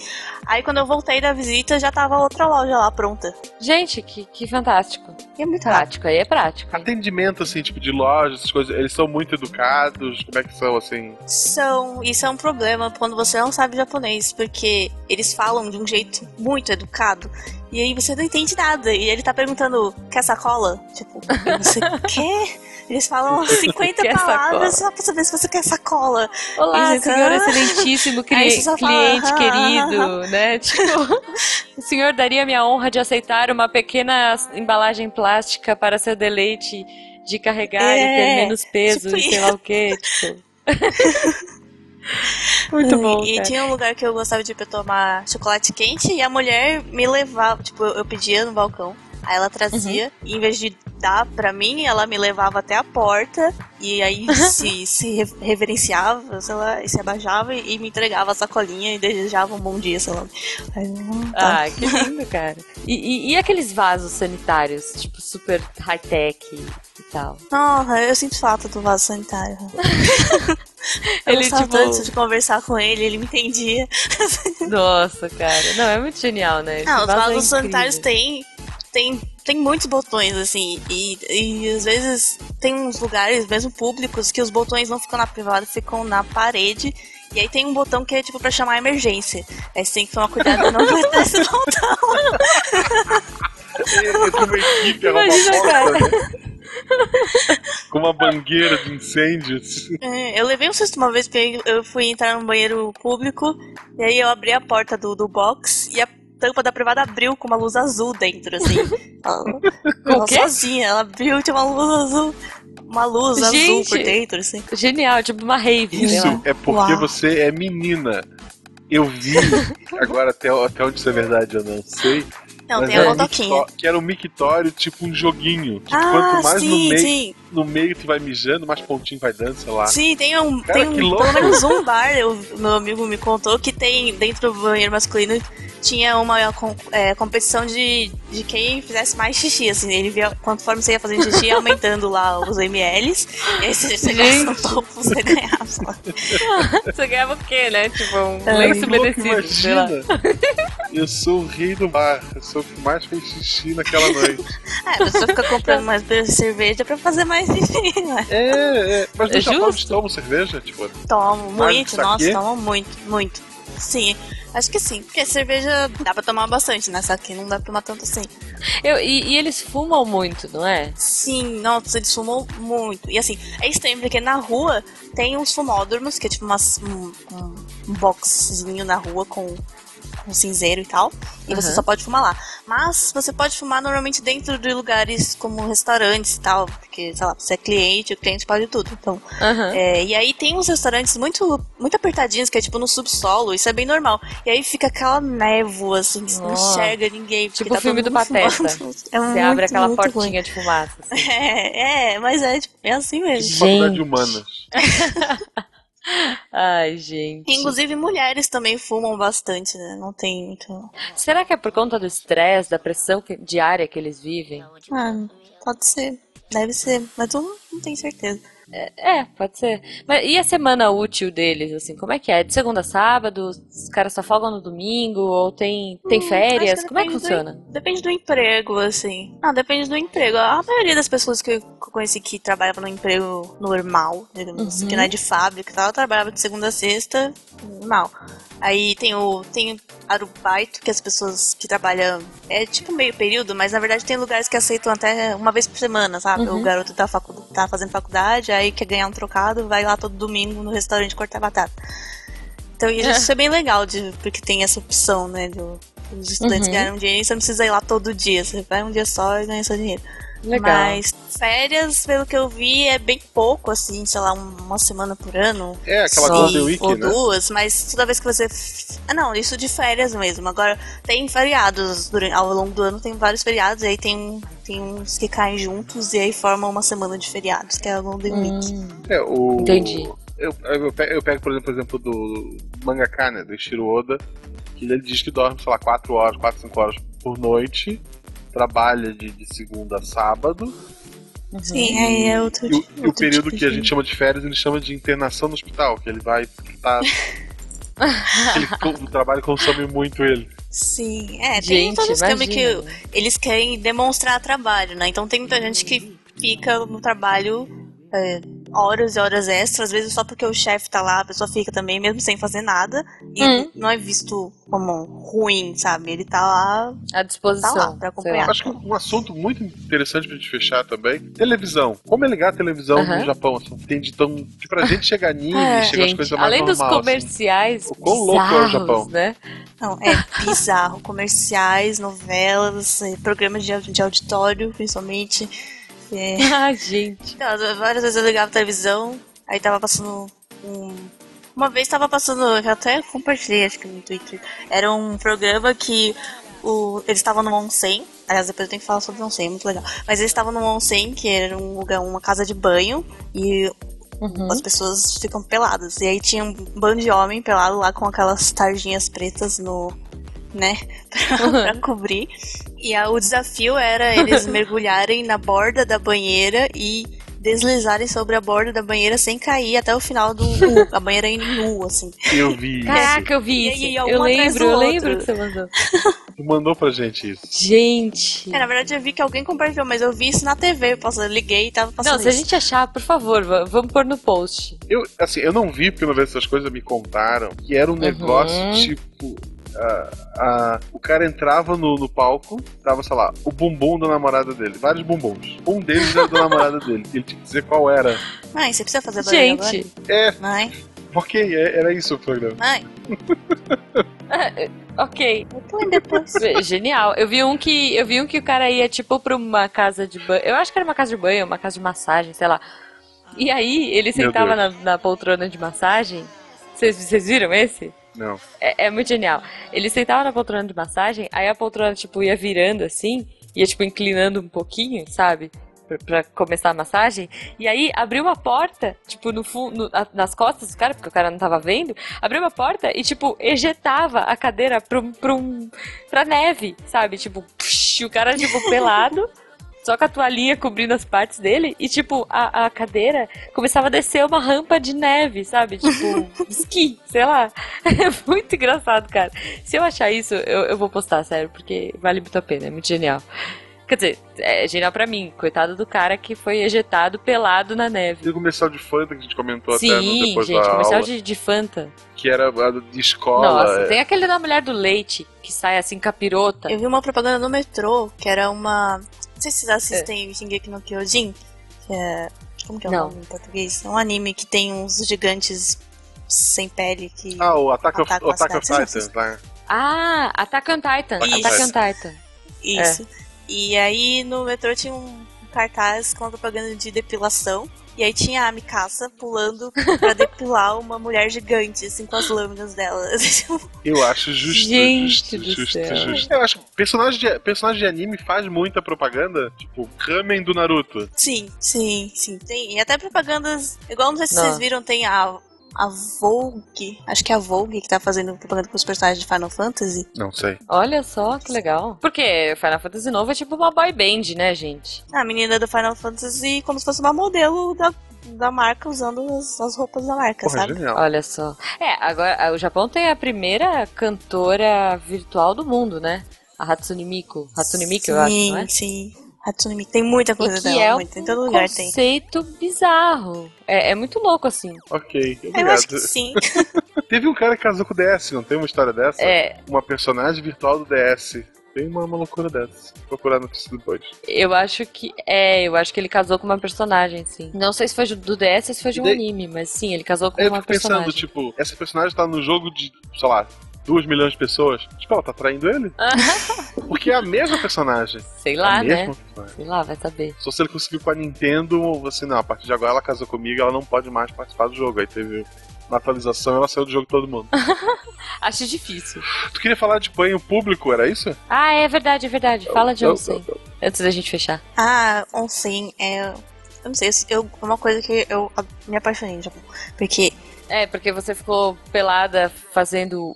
[SPEAKER 4] Aí quando eu voltei da visita, já tava outra loja lá pronta.
[SPEAKER 1] Gente, que, que fantástico.
[SPEAKER 4] E é muito.
[SPEAKER 1] Prático, aí é prático. hein?
[SPEAKER 3] Atendimento, assim, tipo, de lojas, essas coisas, eles são muito educados, como é que são, assim?
[SPEAKER 4] São, isso é um problema quando você não sabe japonês, porque eles falam de um jeito muito educado. E aí você não entende nada. E ele tá perguntando, quer sacola? Tipo, você quer? Eles falam 50
[SPEAKER 1] Quer
[SPEAKER 4] palavras
[SPEAKER 1] sacola?
[SPEAKER 4] só pra saber se você quer sacola.
[SPEAKER 1] Olá,
[SPEAKER 4] E você
[SPEAKER 1] senhor
[SPEAKER 4] tá-
[SPEAKER 1] excelentíssimo cli-
[SPEAKER 4] fala,
[SPEAKER 1] cliente
[SPEAKER 4] "Ah,
[SPEAKER 1] querido, né? Tipo, o senhor daria minha honra de aceitar uma pequena embalagem plástica para seu deleite de carregar e ter
[SPEAKER 4] É,
[SPEAKER 1] menos peso
[SPEAKER 4] tipo
[SPEAKER 1] e sei lá o quê, tipo. Muito bom,
[SPEAKER 4] E
[SPEAKER 1] cara.
[SPEAKER 4] tinha um lugar que eu gostava de ir pra tomar chocolate quente e a mulher me levava, tipo, eu eu pedia no balcão. Aí ela trazia,
[SPEAKER 1] Uhum.
[SPEAKER 4] e em vez de dar pra mim, ela me levava até a porta e aí se, se re- reverenciava, sei lá, e se abaixava e, e me entregava a sacolinha e desejava um bom dia, sei lá. Aí, "Hum, tá."
[SPEAKER 1] Ah, que lindo, cara. E, e- e aqueles vasos sanitários, tipo, super high-tech e tal?
[SPEAKER 4] Não, eu sinto falta do vaso sanitário. eu
[SPEAKER 1] Ele, tipo-
[SPEAKER 4] tanto de conversar com ele, ele me entendia.
[SPEAKER 1] Nossa, cara. Não, é muito genial, né? Esse
[SPEAKER 4] Não, os
[SPEAKER 1] é
[SPEAKER 4] vasos sanitários
[SPEAKER 1] incrível.
[SPEAKER 4] têm, tem, tem muitos botões, assim, e, e às vezes tem uns lugares, mesmo públicos, que os botões não ficam na privada, ficam na parede. E aí tem um botão que é tipo pra chamar a emergência. Aí você tem que tomar cuidado e não apertar esse botão.
[SPEAKER 3] É uma equipe arruma
[SPEAKER 1] Imagina,
[SPEAKER 3] porta, né? Com uma bangueira de incêndios.
[SPEAKER 4] É, eu levei um susto uma vez porque eu fui entrar num banheiro público e aí eu abri a porta do, do box e a tampa da privada abriu com uma luz azul dentro, assim. Ela, sozinha, ela abriu e tinha uma luz azul. Uma luz azul
[SPEAKER 1] Gente.
[SPEAKER 4] por dentro, assim.
[SPEAKER 1] Genial, tipo uma rave, sei
[SPEAKER 3] Isso
[SPEAKER 1] lá.
[SPEAKER 3] é porque
[SPEAKER 4] Uau.
[SPEAKER 3] você é menina. Eu vi, agora até, até onde isso é verdade eu não sei.
[SPEAKER 4] Não,
[SPEAKER 3] mas
[SPEAKER 4] tem a
[SPEAKER 3] era um
[SPEAKER 4] botoquinha.
[SPEAKER 3] mictó- Que era um mictório, tipo um joguinho. Tipo,
[SPEAKER 4] Ah,
[SPEAKER 3] quanto mais no
[SPEAKER 4] sim,
[SPEAKER 3] meio,
[SPEAKER 4] sim.
[SPEAKER 3] no meio tu vai mijando, mais pontinho vai dando, sei lá.
[SPEAKER 4] Sim, tem um.
[SPEAKER 3] Cara,
[SPEAKER 4] tem um
[SPEAKER 3] que louco.
[SPEAKER 4] pelo menos um bar, eu- meu amigo me contou, que tem dentro do banheiro masculino tinha uma é, competição de, de quem fizesse mais xixi, assim. Ele via conforme você ia fazendo xixi, ia aumentando lá os mLs. E aí se você ganhasse no topo, você ganhava.
[SPEAKER 1] Você ganhava o quê, né? Tipo, um
[SPEAKER 4] É,
[SPEAKER 1] umedecido, sei lá.
[SPEAKER 3] imagina. Eu sou o rei do bar. Eu sou o que mais fez xixi naquela noite.
[SPEAKER 4] É, a pessoa fica comprando mais cerveja pra fazer mais xixi, né?
[SPEAKER 3] É, é. Mas no
[SPEAKER 1] É
[SPEAKER 3] Japão eles tomam cerveja? Tipo,
[SPEAKER 4] Tomo
[SPEAKER 3] Mais
[SPEAKER 4] muito, nossa, tomo muito, muito. Sim, acho que sim. Porque cerveja dá pra tomar bastante, né? Só que não dá pra tomar tanto assim.
[SPEAKER 1] Eu, e, e eles fumam muito, não é?
[SPEAKER 4] Sim, nossa, eles fumam muito. E assim, é estranho, porque na rua tem uns fumódromos, que é tipo umas, um, um, um boxzinho na rua com, com cinzeiro e tal. E você
[SPEAKER 1] Aham.
[SPEAKER 4] só pode fumar lá. Mas você pode fumar normalmente dentro de lugares como restaurantes e tal. Porque, sei lá, você é cliente, o cliente pode tudo. Então,
[SPEAKER 1] Aham.
[SPEAKER 4] é, e aí tem uns restaurantes muito, muito apertadinhos, que é tipo no subsolo, isso é bem normal. E aí fica aquela névoa, assim, que você não enxerga ninguém.
[SPEAKER 1] Tipo o
[SPEAKER 4] tá
[SPEAKER 1] filme
[SPEAKER 4] todo
[SPEAKER 1] do Pateta.
[SPEAKER 4] fumando. É
[SPEAKER 1] Você
[SPEAKER 4] muito,
[SPEAKER 1] abre aquela
[SPEAKER 4] muito
[SPEAKER 1] portinha
[SPEAKER 4] ruim.
[SPEAKER 1] de fumaça. Assim.
[SPEAKER 4] É, é, mas é, tipo, é assim mesmo.
[SPEAKER 3] faculdade
[SPEAKER 1] Gente.
[SPEAKER 3] de humanas.
[SPEAKER 1] Ai, gente.
[SPEAKER 4] Inclusive, mulheres também fumam bastante, né? Não tem muito.
[SPEAKER 1] Será que é por conta do estresse, da pressão que- diária que eles vivem?
[SPEAKER 4] Ah, pode ser. Deve ser, mas eu não, não tenho certeza.
[SPEAKER 1] É, pode ser. Mas e a semana útil deles, assim, como é que é? De segunda a sábado? Os caras só folgam no domingo? Ou tem, tem
[SPEAKER 4] Hum,
[SPEAKER 1] férias? Como é que
[SPEAKER 4] depende do-
[SPEAKER 1] funciona?
[SPEAKER 4] Depende do emprego, assim. Ah, depende do emprego. A maioria das pessoas que eu conheci que trabalhavam no emprego normal, digamos assim,
[SPEAKER 1] Uhum.
[SPEAKER 4] que não é de fábrica e tal, trabalhava de segunda a sexta, normal. Aí tem o tem arubaito, que as pessoas que trabalham é tipo meio período, mas na verdade tem lugares que aceitam até uma vez por semana, sabe?
[SPEAKER 1] Uhum.
[SPEAKER 4] O garoto tá, facu tá fazendo faculdade, aí quer ganhar um trocado, vai lá todo domingo no restaurante cortar batata. Então isso é bem legal, de, porque tem essa opção, né? Do, os estudantes
[SPEAKER 1] Uhum.
[SPEAKER 4] ganham dinheiro e você não precisa ir lá todo dia. Você vai um dia só e ganha seu dinheiro.
[SPEAKER 1] Legal.
[SPEAKER 4] Mas férias, pelo que eu vi, é bem pouco, assim, sei lá, uma semana por ano.
[SPEAKER 3] É, aquela
[SPEAKER 1] Só.
[SPEAKER 3] Golden Week,
[SPEAKER 4] ou
[SPEAKER 3] né?
[SPEAKER 4] duas, mas toda vez que você. Ah, não, isso de férias mesmo. Agora, tem feriados durante, ao longo do ano, tem vários feriados, e aí tem, tem uns que caem juntos e aí formam uma semana de feriados, que é a Golden Week.
[SPEAKER 1] Hum,
[SPEAKER 3] É, o...
[SPEAKER 1] Entendi.
[SPEAKER 3] Eu, eu, pego, eu pego, por exemplo, por exemplo, do mangaka, né, do Ishiro Oda, que ele diz que dorme, sei lá, 4 horas, 4, 5 horas por noite, trabalha de, de segunda a sábado,
[SPEAKER 4] Sim, aí é outro
[SPEAKER 3] e o, e o
[SPEAKER 4] outro
[SPEAKER 3] período
[SPEAKER 4] tipo
[SPEAKER 3] que a gente chama de férias, ele chama de internação no hospital, que ele vai tá, ele, o trabalho consome muito ele.
[SPEAKER 4] Sim, é, tem
[SPEAKER 1] Gente,
[SPEAKER 4] todo esquema que eles querem demonstrar trabalho, né? Então tem muita gente que fica no trabalho é, horas e horas extras, às vezes só porque o chefe tá lá, a pessoa fica também, mesmo sem fazer nada, e
[SPEAKER 1] Hum.
[SPEAKER 4] não é visto como ruim, sabe? Ele tá lá.
[SPEAKER 1] À disposição.
[SPEAKER 4] Tá lá, pra acompanhar.
[SPEAKER 3] Acho que um assunto muito interessante pra gente fechar também, televisão. Como é ligar a televisão
[SPEAKER 1] Aham.
[SPEAKER 3] no Japão? Assim, tem de tão. Que pra gente chega anime,
[SPEAKER 4] É.
[SPEAKER 3] chega as
[SPEAKER 1] Gente,
[SPEAKER 3] coisas mais
[SPEAKER 1] além dos
[SPEAKER 3] normais, assim.
[SPEAKER 1] comerciais
[SPEAKER 3] O quão louco é o Japão.
[SPEAKER 1] né?
[SPEAKER 4] Não, é bizarro. Comerciais, novelas, eh, programas de, de auditório, principalmente. É.
[SPEAKER 1] Ai, gente.
[SPEAKER 4] Não, várias vezes eu ligava a televisão, aí tava passando um. Uma vez tava passando, eu até compartilhei, acho que no Twitter. Era um programa que o, eles estavam no onsen. Aliás, depois eu tenho que falar sobre o onsen, é muito legal. Mas eles estavam no onsen, que era um lugar, uma casa de banho, e
[SPEAKER 1] Uhum.
[SPEAKER 4] as pessoas ficam peladas. E aí tinha um bando de homem pelado lá com aquelas tarjinhas pretas no. né? pra cobrir. E a- o desafio era eles mergulharem na borda da banheira e deslizarem sobre a borda da banheira sem cair até o final do. U, a banheira em nu, assim.
[SPEAKER 3] Eu vi isso.
[SPEAKER 1] Caraca, eu vi
[SPEAKER 4] E
[SPEAKER 1] isso.
[SPEAKER 4] aí,
[SPEAKER 1] eu
[SPEAKER 4] um atrás
[SPEAKER 1] lembro, eu lembro que você mandou.
[SPEAKER 3] Tu mandou pra gente isso.
[SPEAKER 1] Gente.
[SPEAKER 4] É, na verdade eu vi que alguém compartilhou, mas eu vi isso na TV. Eu posso- eu liguei e tava passando
[SPEAKER 1] Não, se a
[SPEAKER 4] isso.
[SPEAKER 1] gente achar, por favor, va- vamos pôr no post.
[SPEAKER 3] Eu, assim, eu não vi, porque uma vez essas coisas me contaram, que era um negócio
[SPEAKER 1] Uhum.
[SPEAKER 3] tipo. Ah, o cara entrava no, no palco, tava, sei lá, o bumbum da namorada dele, vários bumbuns. Um deles era da namorada dele. Ele tinha que dizer qual era.
[SPEAKER 4] Mãe, você precisa fazer barulho
[SPEAKER 1] Gente,
[SPEAKER 3] É,
[SPEAKER 4] agora? Mãe,
[SPEAKER 3] ok, é- era isso o programa.
[SPEAKER 4] mãe,
[SPEAKER 1] ok.
[SPEAKER 4] eu tô indo depois.
[SPEAKER 1] Genial. Eu vi um que eu vi um que o cara ia tipo pra uma casa de banho. Eu acho que era uma casa de banho, uma casa de massagem, sei lá. E aí ele sentava na, na poltrona de massagem. Vocês viram esse?
[SPEAKER 3] Não.
[SPEAKER 1] É, é muito genial. Ele sentava na poltrona de massagem, aí a poltrona, tipo, ia virando assim, ia, tipo, inclinando um pouquinho, sabe? Pra começar a massagem. E aí abriu uma porta, tipo, no nas costas do cara, porque o cara não tava vendo, abriu uma porta e, tipo, ejetava a cadeira pra, pra, um, pra neve, sabe? Tipo, psh, o cara, tipo, pelado. Só com a toalhinha cobrindo as partes dele e, tipo, a, a cadeira começava a descer uma rampa de neve, sabe? Tipo, esqui, sei lá. É muito engraçado, cara. Se eu achar isso, eu, eu vou postar, sério, porque vale muito a pena, é muito genial. Quer dizer, é genial pra mim, coitado do cara que foi ejetado pelado na neve.
[SPEAKER 3] E o comercial de Fanta que a gente comentou até no,
[SPEAKER 1] Sim,
[SPEAKER 3] depois
[SPEAKER 1] gente,
[SPEAKER 3] da
[SPEAKER 1] comercial
[SPEAKER 3] aula,
[SPEAKER 1] de, de Fanta.
[SPEAKER 3] que era a de escola.
[SPEAKER 1] Nossa,
[SPEAKER 3] é.
[SPEAKER 1] tem aquele da mulher do leite, que sai assim, capirota.
[SPEAKER 4] Eu vi uma propaganda no metrô, que era uma. Não sei se vocês assistem Shingeki no Kyojin, que é. Como que é o
[SPEAKER 1] Não.
[SPEAKER 4] nome em português? É um anime que tem uns gigantes sem pele que.
[SPEAKER 3] Ah, o Attack of,
[SPEAKER 4] Ataque
[SPEAKER 3] o Attack of né?
[SPEAKER 1] Ah, Attack on Titan.
[SPEAKER 3] Isso.
[SPEAKER 1] Attack on Titan.
[SPEAKER 4] Isso. E aí no metrô tinha um cartaz com uma propaganda de depilação. E aí tinha a Mikasa pulando pra depilar uma mulher gigante, assim, com as lâminas dela.
[SPEAKER 3] Eu acho justo,
[SPEAKER 1] Gente
[SPEAKER 3] justo,
[SPEAKER 1] do
[SPEAKER 3] justo,
[SPEAKER 1] céu.
[SPEAKER 3] justo. Eu acho que personagem de, personagem de anime faz muita propaganda. Tipo, Kamen do Naruto.
[SPEAKER 4] sim, sim, sim. Tem, e até propagandas. Igual, não sei se
[SPEAKER 1] Não.
[SPEAKER 4] vocês viram, tem a. A Vogue, acho que é a Vogue que tá fazendo propaganda com os personagens de Final Fantasy.
[SPEAKER 3] Não sei.
[SPEAKER 1] Olha só que legal. Porque Final Fantasy novo é tipo uma boy band, né, gente?
[SPEAKER 4] A menina do Final Fantasy como se fosse uma modelo da, da marca usando as, as roupas da marca,
[SPEAKER 3] Porra,
[SPEAKER 4] sabe?
[SPEAKER 3] genial.
[SPEAKER 1] Olha só. É, agora o Japão tem a primeira cantora virtual do mundo, né? A Hatsune Miku. Hatsune Miku, eu acho, não é?
[SPEAKER 4] Sim, sim. Hatsune Miku. Tem muita coisa
[SPEAKER 1] E que
[SPEAKER 4] dela,
[SPEAKER 1] é um
[SPEAKER 4] muito. Em todo lugar tem.
[SPEAKER 1] conceito bizarro. É, é muito louco, assim.
[SPEAKER 3] Ok,
[SPEAKER 4] Eu
[SPEAKER 3] obrigado.
[SPEAKER 4] acho que sim.
[SPEAKER 3] Teve um cara que casou com o DS, não tem uma história dessa?
[SPEAKER 1] É,
[SPEAKER 3] Uma personagem virtual do DS. Tem uma, uma loucura dessa. Vou procurar a notícia depois.
[SPEAKER 1] eu acho que. É, eu acho que ele casou com uma personagem, sim. Não sei se foi do DS ou se foi de um
[SPEAKER 3] Daí-
[SPEAKER 1] anime, mas sim, ele casou com
[SPEAKER 3] eu
[SPEAKER 1] uma
[SPEAKER 3] fico pensando,
[SPEAKER 1] personagem.
[SPEAKER 3] tipo, essa personagem tá no jogo de, sei lá, 2 milhões de pessoas. Tipo, ela tá traindo ele? Porque é a mesma personagem.
[SPEAKER 1] Sei lá,
[SPEAKER 3] a
[SPEAKER 1] né?
[SPEAKER 3] mesma personagem.
[SPEAKER 1] Sei lá, vai saber.
[SPEAKER 3] Só se ele conseguiu com a Nintendo, assim, não, a partir de agora ela casou comigo, ela não pode mais participar do jogo. Aí teve uma atualização ela saiu do jogo todo mundo.
[SPEAKER 1] Acho difícil.
[SPEAKER 3] tu queria falar de banho público, era isso?
[SPEAKER 1] Ah, é verdade, é verdade. Fala de
[SPEAKER 3] Eu-
[SPEAKER 1] onsen. Antes da gente fechar.
[SPEAKER 4] Ah, onsen é. Eu não sei, eu, é uma coisa que eu me apaixonei no Japão. Porque.
[SPEAKER 1] É, porque você ficou pelada fazendo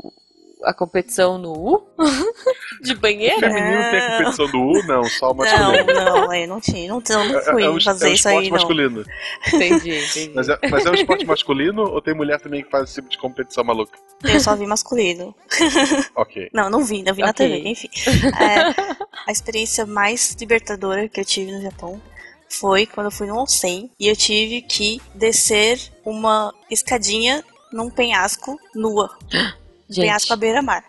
[SPEAKER 1] a competição no U? de banheiro?
[SPEAKER 3] Feminino tem a competição do U? Não, só o
[SPEAKER 4] Não,
[SPEAKER 3] masculino.
[SPEAKER 4] não, eu não tinha, não, eu não fui
[SPEAKER 3] é, é um,
[SPEAKER 4] fazer
[SPEAKER 3] é um
[SPEAKER 4] isso
[SPEAKER 3] esporte
[SPEAKER 4] aí, não.
[SPEAKER 3] masculino.
[SPEAKER 1] Entendi, entendi.
[SPEAKER 3] Mas é, mas é um esporte masculino ou tem mulher também que faz esse tipo de competição maluca?
[SPEAKER 4] Eu só vi masculino.
[SPEAKER 3] Ok.
[SPEAKER 4] Não, não vi, não vi na
[SPEAKER 1] Ok.
[SPEAKER 4] TV, enfim. É, a experiência mais libertadora que eu tive no Japão foi quando eu fui no onsen e eu tive que descer uma escadinha num penhasco nua. Penhasco à beira-mar.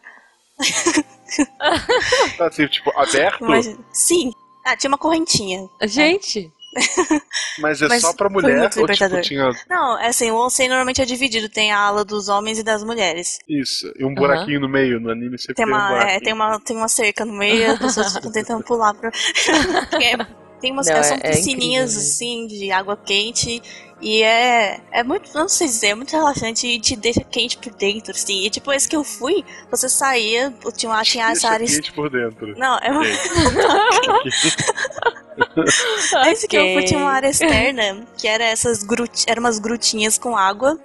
[SPEAKER 3] Tá assim, tipo, aberto,
[SPEAKER 4] Imagina- Sim. Ah, tinha uma correntinha.
[SPEAKER 1] Gente,
[SPEAKER 3] mas é
[SPEAKER 4] Mas
[SPEAKER 3] só pra mulher ou tipo, tinha
[SPEAKER 4] Não, é assim, o onsen normalmente é dividido. Tem a ala dos homens e das mulheres.
[SPEAKER 3] isso, e um buraquinho no meio, no anime sempre
[SPEAKER 4] Tem
[SPEAKER 3] tem, um
[SPEAKER 4] uma, é, tem uma, tem uma cerca no meio as pessoas ficam tentando pular pra. É- tem umas
[SPEAKER 1] Não,
[SPEAKER 4] são
[SPEAKER 1] é- é
[SPEAKER 4] piscininhas
[SPEAKER 1] incrível
[SPEAKER 4] assim de água quente e é é muito, não sei dizer, é muito relaxante e te deixa quente por dentro assim. E tipo esse que eu fui, você saía, tinha lá tinha essa
[SPEAKER 3] Deixa
[SPEAKER 4] área
[SPEAKER 3] quente por dentro.
[SPEAKER 4] Não, é uma. Esse que eu fui tinha uma área externa, que era essas grut... eram umas grutinhas com água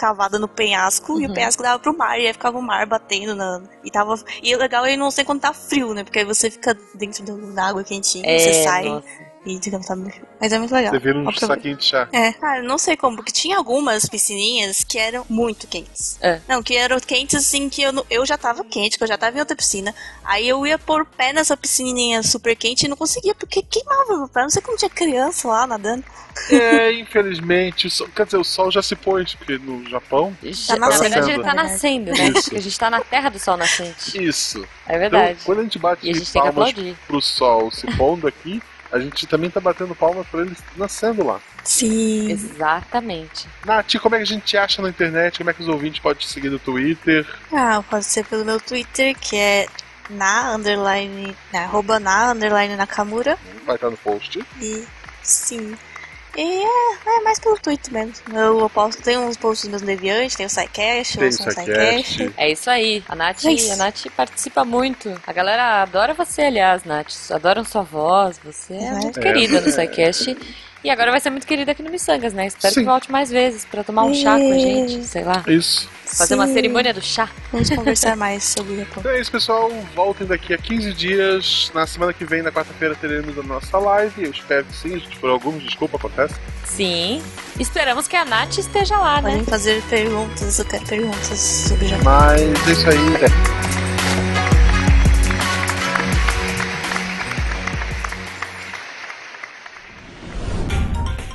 [SPEAKER 4] cavada no penhasco e
[SPEAKER 1] Uhum.
[SPEAKER 4] o penhasco dava pro mar e aí ficava o mar batendo na e tava e o legal é não sei quando tá frio, né? Porque aí você fica dentro da água quentinha,
[SPEAKER 1] é,
[SPEAKER 4] você sai
[SPEAKER 1] nossa.
[SPEAKER 4] E frio. Mas é muito legal.
[SPEAKER 3] Você vira um
[SPEAKER 4] Aproveita.
[SPEAKER 3] saquinho de chá.
[SPEAKER 4] É, cara, não sei como, porque tinha algumas piscininhas que eram muito quentes.
[SPEAKER 1] É.
[SPEAKER 4] Não, que eram quentes assim que eu, eu já tava quente, que eu já tava em outra piscina. Aí eu ia pôr o pé nessa piscininha super quente e não conseguia, porque queimava meu pé. Não sei como tinha criança lá nadando.
[SPEAKER 3] É, infelizmente, o sol, quer dizer, o sol já se pôs, porque no Japão,
[SPEAKER 1] Já-
[SPEAKER 4] Tá
[SPEAKER 1] na
[SPEAKER 4] nascendo,
[SPEAKER 1] verdade, ele tá
[SPEAKER 4] né?
[SPEAKER 1] nascendo, né?
[SPEAKER 3] Isso.
[SPEAKER 1] A gente tá na terra do sol nascente.
[SPEAKER 3] isso.
[SPEAKER 1] É verdade.
[SPEAKER 3] Então, quando a gente bate
[SPEAKER 1] E a gente tem que
[SPEAKER 3] palmas pro sol se pondo aqui, a gente também tá batendo palmas pra ele nascendo lá.
[SPEAKER 4] Sim.
[SPEAKER 1] Exatamente.
[SPEAKER 3] Nath, como é que a gente te acha na internet? Como é que os ouvintes podem te seguir no Twitter?
[SPEAKER 4] Ah, pode ser pelo meu Twitter, que é na underline, na, arroba na underline Nakamura.
[SPEAKER 3] Vai estar no post.
[SPEAKER 4] E sim. E é, é mais pelo Twitter mesmo. Eu, eu posto, tem uns posts meus Deviante, tem o SciCast, eu
[SPEAKER 3] Tem
[SPEAKER 4] um SciCast.
[SPEAKER 1] É isso aí. A Nath,
[SPEAKER 4] É isso.
[SPEAKER 1] a Nath participa muito. A galera adora você, aliás, Nath. Adoram sua voz. Você é
[SPEAKER 4] Uhum.
[SPEAKER 1] muito
[SPEAKER 3] É.
[SPEAKER 1] querida no SciCast. E agora vai ser muito querida aqui no Missangas, né? Espero
[SPEAKER 3] Sim.
[SPEAKER 1] que volte mais vezes pra tomar um chá com a gente, sei lá.
[SPEAKER 3] Isso.
[SPEAKER 1] Fazer uma
[SPEAKER 4] Sim.
[SPEAKER 1] cerimônia do chá.
[SPEAKER 4] Vamos conversar mais sobre o Japão.
[SPEAKER 3] Então é isso, pessoal. Voltem daqui a 15 dias. Na semana que vem, na quarta-feira, teremos a nossa live. Eu espero que sim, gente. Por alguns, desculpa, acontece.
[SPEAKER 1] Sim. Esperamos que a Nath esteja lá, né?
[SPEAKER 4] Podem fazer perguntas, eu quero perguntas sobre o Japão.
[SPEAKER 3] Mas é isso aí. É.